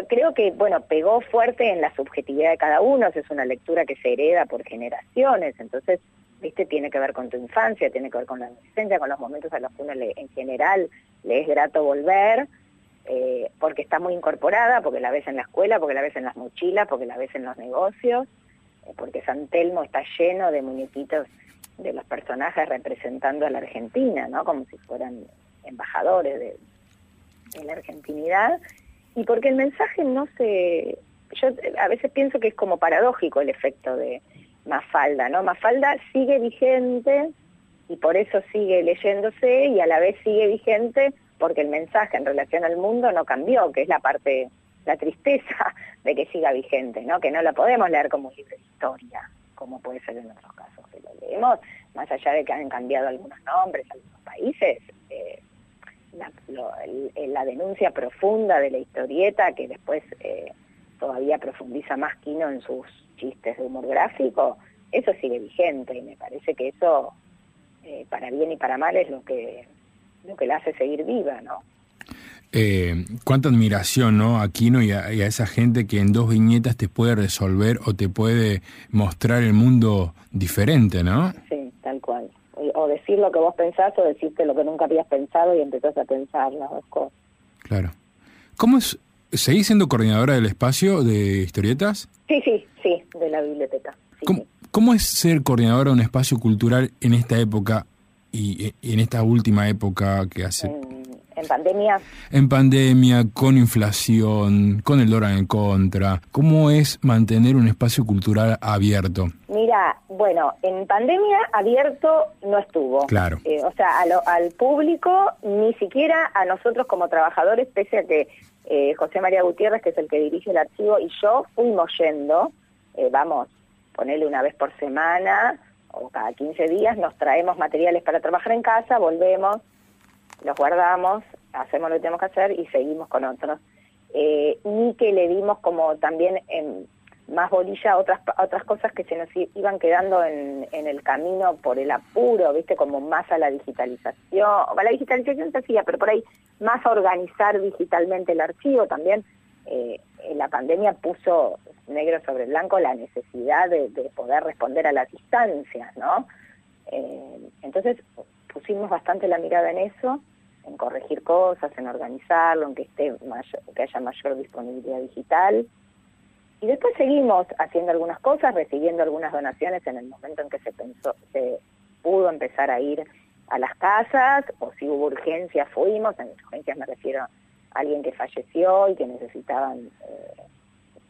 creo que, bueno, pegó fuerte en la subjetividad de cada uno, es una lectura que se hereda por generaciones, entonces ¿viste? Tiene que ver con tu infancia, tiene que ver con la adolescencia, con los momentos a los que uno en general le es grato volver, eh, porque está muy incorporada, porque la ves en la escuela, porque la ves en las mochilas, porque la ves en los negocios, eh, porque San Telmo está lleno de muñequitos de los personajes representando a la Argentina, ¿no? Como si fueran embajadores de, de la argentinidad, y porque el mensaje no se... Yo a veces pienso que es como paradójico el efecto de Mafalda, ¿no? Mafalda sigue vigente y por eso sigue leyéndose y a la vez sigue vigente porque el mensaje en relación al mundo no cambió, que es la parte, la tristeza de que siga vigente, ¿no? Que no la podemos leer como un libro de historia, como puede ser en otros casos que lo leemos, más allá de que han cambiado algunos nombres, algunos países, eh, la, denuncia profunda de la historieta que después eh, todavía profundiza más Quino en sus chistes de humor gráfico, eso sigue vigente y me parece que eso, eh, para bien y para mal, es lo que, lo que la hace seguir viva, ¿no? Eh, cuánta admiración, ¿no? A Aquino y a, esa gente que en dos viñetas te puede resolver o te puede mostrar el mundo diferente, ¿no? Sí, tal cual. O decir lo que vos pensás o decirte lo que nunca habías pensado y empezás a pensar las dos cosas. Claro. ¿Cómo es ¿Seguís siendo coordinadora del espacio de historietas? Sí, sí, sí, de la biblioteca. ¿Cómo, es ser coordinadora de un espacio cultural en esta época y en esta última época que hace? En, pandemia. En pandemia, con inflación, con el dólar en contra. ¿Cómo es mantener un espacio cultural abierto? Mira, bueno, en pandemia abierto no estuvo. Claro. Eh, o sea, al público, ni siquiera a nosotros como trabajadores, pese a que eh, José María Gutiérrez, que es el que dirige el archivo, y yo fuimos yendo, eh, vamos, ponerle una vez por semana o cada 15 días, nos traemos materiales para trabajar en casa, volvemos, los guardamos, hacemos lo que tenemos que hacer y seguimos con otros. Y que le dimos como también en, más bolilla a otras, otras cosas que se nos iban quedando en, en, el camino por el apuro, viste, como más a la digitalización, la digitalización se hacía, pero por ahí más a organizar digitalmente el archivo también. Eh, la pandemia puso negro sobre blanco la necesidad de, poder responder a las distancias, ¿no? Eh, entonces pusimos bastante la mirada en eso, en corregir cosas, en organizarlo, en que, esté mayor, que haya mayor disponibilidad digital. Y después seguimos haciendo algunas cosas, recibiendo algunas donaciones en el momento en que se pensó, se pudo empezar a ir a las casas, o si hubo urgencia fuimos, en urgencias me refiero a alguien que falleció y que necesitaban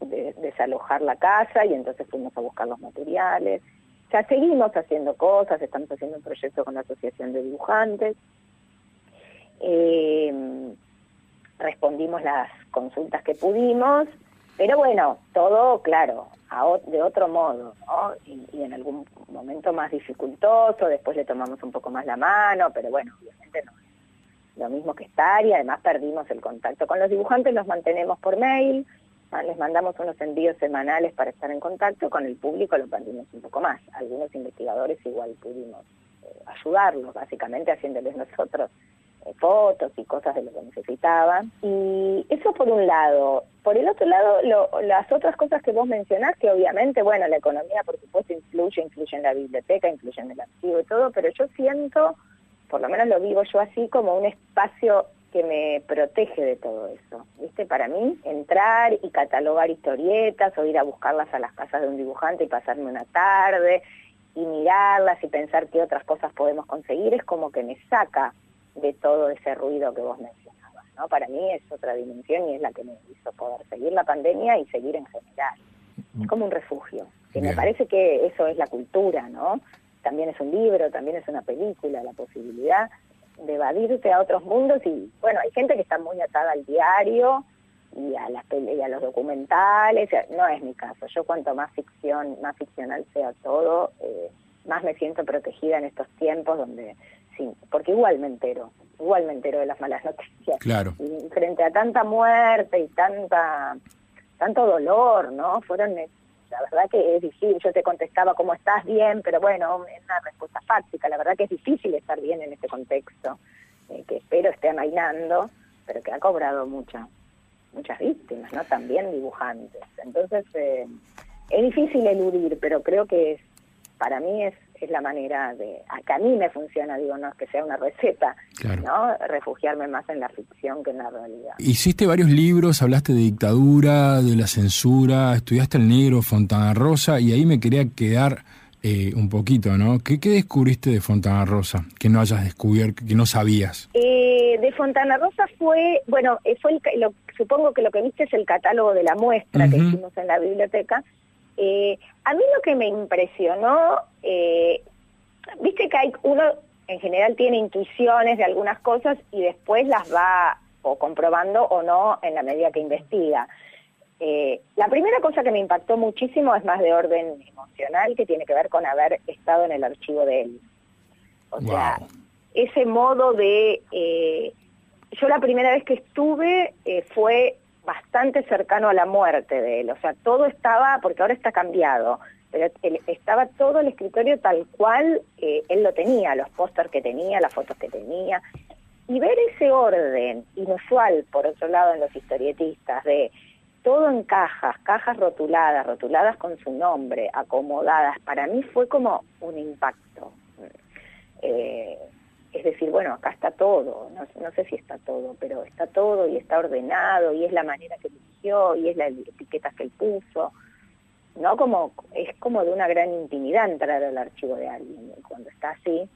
eh, desalojar la casa y entonces fuimos a buscar los materiales. Ya seguimos haciendo cosas, estamos haciendo un proyecto con la Asociación de Dibujantes. Eh, respondimos las consultas que pudimos pero bueno, todo, claro, de otro modo, ¿no? Y, en algún momento más dificultoso, después le tomamos un poco más la mano, pero bueno, obviamente no es lo mismo que estar y además perdimos el contacto. Con los dibujantes los mantenemos por mail, ah, les mandamos unos envíos semanales para estar en contacto, con el público lo perdimos un poco más. Algunos investigadores igual pudimos eh, ayudarlos, básicamente haciéndoles nosotros fotos y cosas de lo que necesitaban. Y eso por un lado. Por el otro lado, las otras cosas que vos mencionás, que obviamente, bueno, la economía por supuesto influye, influye en la biblioteca, influye en el archivo y todo, pero yo siento, por lo menos lo vivo yo así, como un espacio que me protege de todo eso. ¿Viste? Para mí, entrar y catalogar historietas o ir a buscarlas a las casas de un dibujante y pasarme una tarde y mirarlas y pensar qué otras cosas podemos conseguir es como que me saca de todo ese ruido que vos mencionabas. ¿no? Para mí es otra dimensión y es la que me hizo poder seguir la pandemia y seguir en general. Es como un refugio. que me parece que eso es la cultura, ¿no? También es un libro, también es una película, la posibilidad de evadirte a otros mundos y bueno, hay gente que está muy atada al diario y a las y a los documentales, no es mi caso. Yo cuanto más ficción, más ficcional sea todo, eh, más me siento protegida en estos tiempos donde sí, porque igual me entero, igual me entero de las malas noticias. Claro. Y frente a tanta muerte y tanta tanto dolor, ¿no? Fueron eh, la verdad que es difícil, yo te contestaba cómo estás bien, pero bueno, es una respuesta fáctica, la verdad que es difícil estar bien en este contexto, eh, que espero esté amainando, pero que ha cobrado mucha, muchas víctimas, ¿no? También dibujantes. Entonces, eh, es difícil eludir, pero creo que es, para mí es, es la manera de, a que a mí me funciona, digo, no es que sea una receta, Claro. ¿no? Refugiarme más en la ficción que en la realidad. Hiciste varios libros, hablaste de dictadura, de la censura, estudiaste el negro, Fontana Rosa, y ahí me quería quedar eh, un poquito, ¿no? ¿Qué, ¿Qué descubriste de Fontana Rosa que no hayas descubierto, que no sabías? Eh, de Fontana Rosa fue, bueno, eh, fue el lo- supongo que lo que viste es el catálogo de la muestra que hicimos en la biblioteca. Eh, a mí lo que me impresionó, eh, viste que hay uno en general tiene intuiciones de algunas cosas y después las va o comprobando o no en la medida que investiga. Eh, la primera cosa que me impactó muchísimo es más de orden emocional, que tiene que ver con haber estado en el archivo de él. O sea, ese modo de... eh, yo la primera vez que estuve eh, fue bastante cercano a la muerte de él, o sea, todo estaba, porque ahora está cambiado, pero estaba todo el escritorio tal cual eh, él lo tenía, los pósters que tenía, las fotos que tenía, y ver ese orden inusual, por otro lado, en los historietistas, de todo en cajas, cajas rotuladas, rotuladas con su nombre, acomodadas, para mí fue como un impacto. Eh, es decir, bueno, acá está todo, no, sé si está todo, pero está todo y está ordenado y es la manera que eligió y es la etiqueta que él puso. No como es como de una gran intimidad entrar al archivo de alguien cuando está así.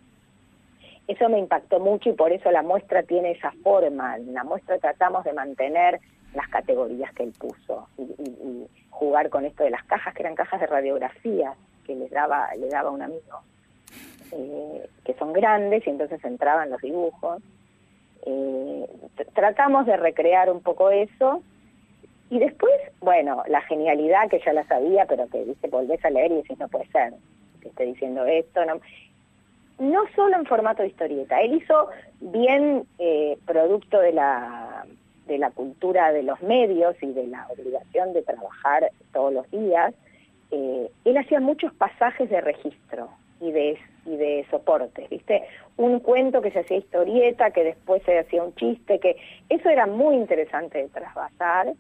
Eso me impactó mucho y por eso la muestra tiene esa forma. En la muestra tratamos de mantener las categorías que él puso y, jugar con esto de las cajas, que eran cajas de radiografía que le daba, le daba un amigo eh, que son grandes y entonces entraban los dibujos. Eh, tr- tratamos de recrear un poco eso y después, bueno, la genialidad que ya la sabía, pero que viste, volvés a leer y decís, no puede ser que esté diciendo esto. No, no solo en formato de historieta, él hizo bien eh, producto de la, de la cultura de los medios y de la obligación de trabajar todos los días, él hacía muchos pasajes de registro y de, y de soportes, ¿viste? Un cuento que se hacía historieta, que después se hacía un chiste, que eso era muy interesante de trasvasar,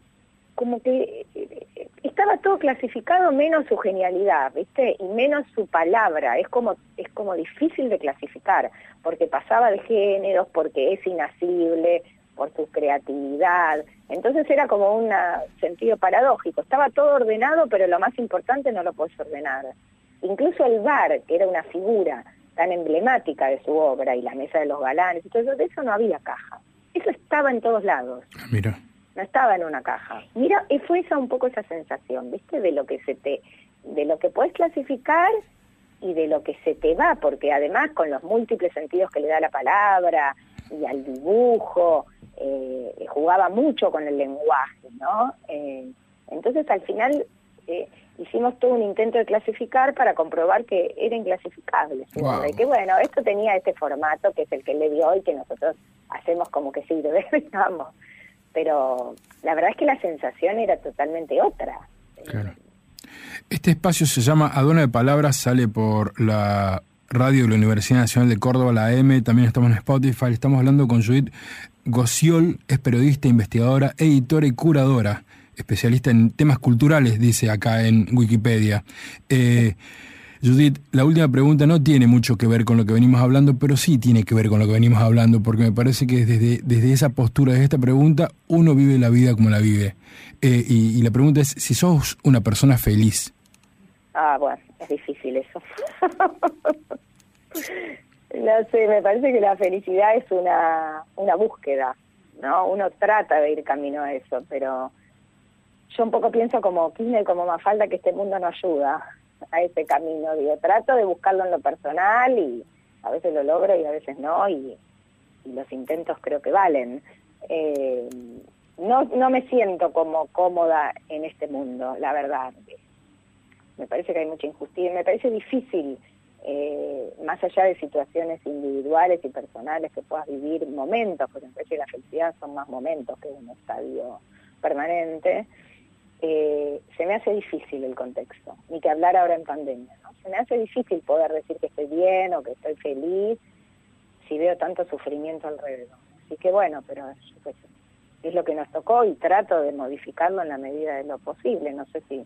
como que eh, estaba todo clasificado menos su genialidad, ¿viste? Y menos su palabra, es como, es como difícil de clasificar, porque pasaba de géneros, porque es inasible, por su creatividad. Entonces era como un sentido paradójico. Estaba todo ordenado, pero lo más importante no lo puedes ordenar. Incluso el bar, que era una figura tan emblemática de su obra, y la mesa de los galanes, y todo eso, de eso no había caja. Eso estaba en todos lados, Ah, Mira. no estaba en una caja. Mira, y fue esa un poco esa sensación, ¿viste? De lo que se te, de lo que puedes clasificar y de lo que se te va, porque además con los múltiples sentidos que le da la palabra y al dibujo, eh, jugaba mucho con el lenguaje, ¿no? Eh, entonces al final eh, hicimos todo un intento de clasificar para comprobar que era inclasificable. Wow. que bueno, esto tenía este formato que es el que le dio y que nosotros hacemos como que sirve, digamos. Pero la verdad es que la sensación era totalmente otra. Claro. Este espacio se llama Aduana de Palabras, sale por la radio de la Universidad Nacional de Córdoba, la AM, también estamos en Spotify, estamos hablando con Judith Gociol, es periodista, investigadora, editora y curadora, especialista en temas culturales, dice acá en Wikipedia. Eh, Judith, la última pregunta no tiene mucho que ver con lo que venimos hablando, pero sí tiene que ver con lo que venimos hablando, porque me parece que desde, desde esa postura, desde esta pregunta, uno vive la vida como la vive. Eh, y, y la pregunta es si sos una persona feliz. Ah, bueno, es difícil eso. no sé, me parece que la felicidad es una, una búsqueda, ¿no? Uno trata de ir camino a eso, pero yo un poco pienso como Kirchner, como Mafalda, que este mundo no ayuda. a ese camino, digo, trato de buscarlo en lo personal y a veces lo logro y a veces no, y, los intentos creo que valen. Eh, no, no me siento como cómoda en este mundo, la verdad. Me parece que hay mucha injusticia, me parece difícil, eh, más allá de situaciones individuales y personales que puedas vivir, momentos, porque me parece que la felicidad son más momentos que un estadio permanente, eh, se me hace difícil el contexto, ni que hablar ahora en pandemia. ¿no? Se me hace difícil poder decir que estoy bien o que estoy feliz si veo tanto sufrimiento alrededor. Así que bueno, pero es lo que nos tocó y trato de modificarlo en la medida de lo posible. No sé si,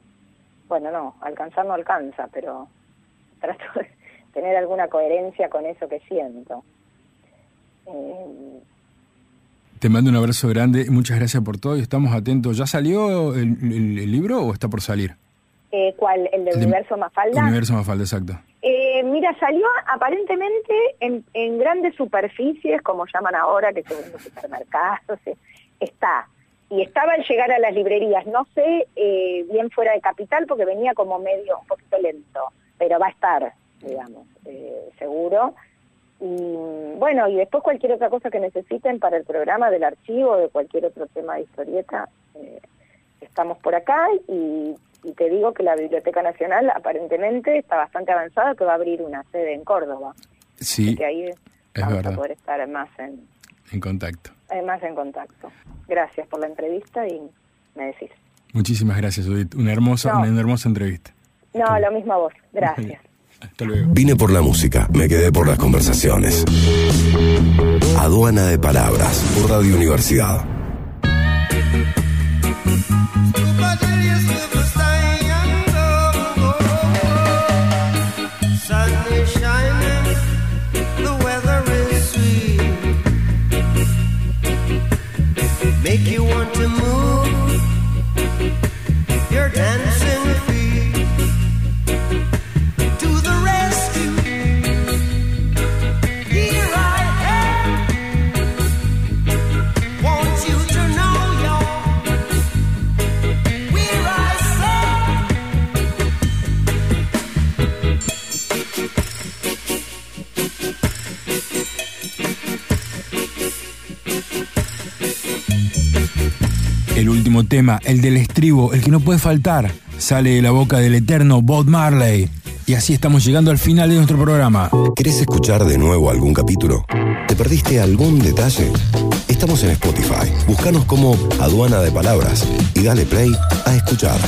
bueno, no, alcanzar no alcanza, pero trato de tener alguna coherencia con eso que siento. Eh, te mando un abrazo grande, muchas gracias por todo y estamos atentos. ¿Ya salió el, libro o está por salir? Eh, ¿Cuál? ¿El del Universo Mafalda? El Universo Mafalda, exacto. Eh, mira, salió aparentemente en, grandes superficies, como llaman ahora, que son los supermercados, eh, está. Y estaba al llegar a las librerías, no sé bien fuera de capital porque venía como medio, un poquito lento, pero va a estar, digamos, seguro. Y bueno, y después cualquier otra cosa que necesiten para el programa del archivo de cualquier otro tema de historieta, eh, estamos por acá y, te digo que la Biblioteca Nacional aparentemente está bastante avanzada, que va a abrir una sede en Córdoba. Sí, que ahí es vamos a poder estar más en, en contacto. Más en contacto. Gracias por la entrevista y me decís. Muchísimas gracias, Judith. Una hermosa, una hermosa entrevista. No, lo mismo a vos. Gracias. Vine por la música, me quedé por las conversaciones. Aduana de Palabras, por Radio Universidad. Tema, el del estribo, el que no puede faltar, sale de la boca del eterno Bob Marley. Y así estamos llegando al final de nuestro programa. ¿Querés escuchar de nuevo algún capítulo? ¿Te perdiste algún detalle? Estamos en Spotify. Búscanos como Aduana de Palabras y dale play a escuchar.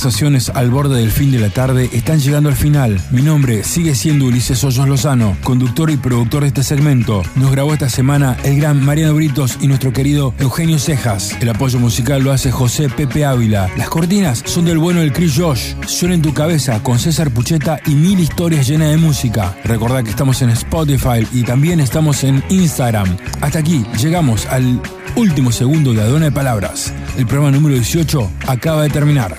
Conversaciones al borde del fin de la tarde están llegando al final. Mi nombre sigue siendo Ulises Hoyos Lozano, conductor y productor de este segmento. Nos grabó esta semana el gran Mariano Britos y nuestro querido Eugenio Cejas. El apoyo musical lo hace José Pepe Ávila. Las cortinas son del bueno del Chris Josh. Suena en tu cabeza con César Pucheta y mil historias llenas de música. Recordad que estamos en Spotify y también estamos en Instagram. Hasta aquí llegamos al último segundo de Adona de Palabras. El programa número 18 acaba de terminar.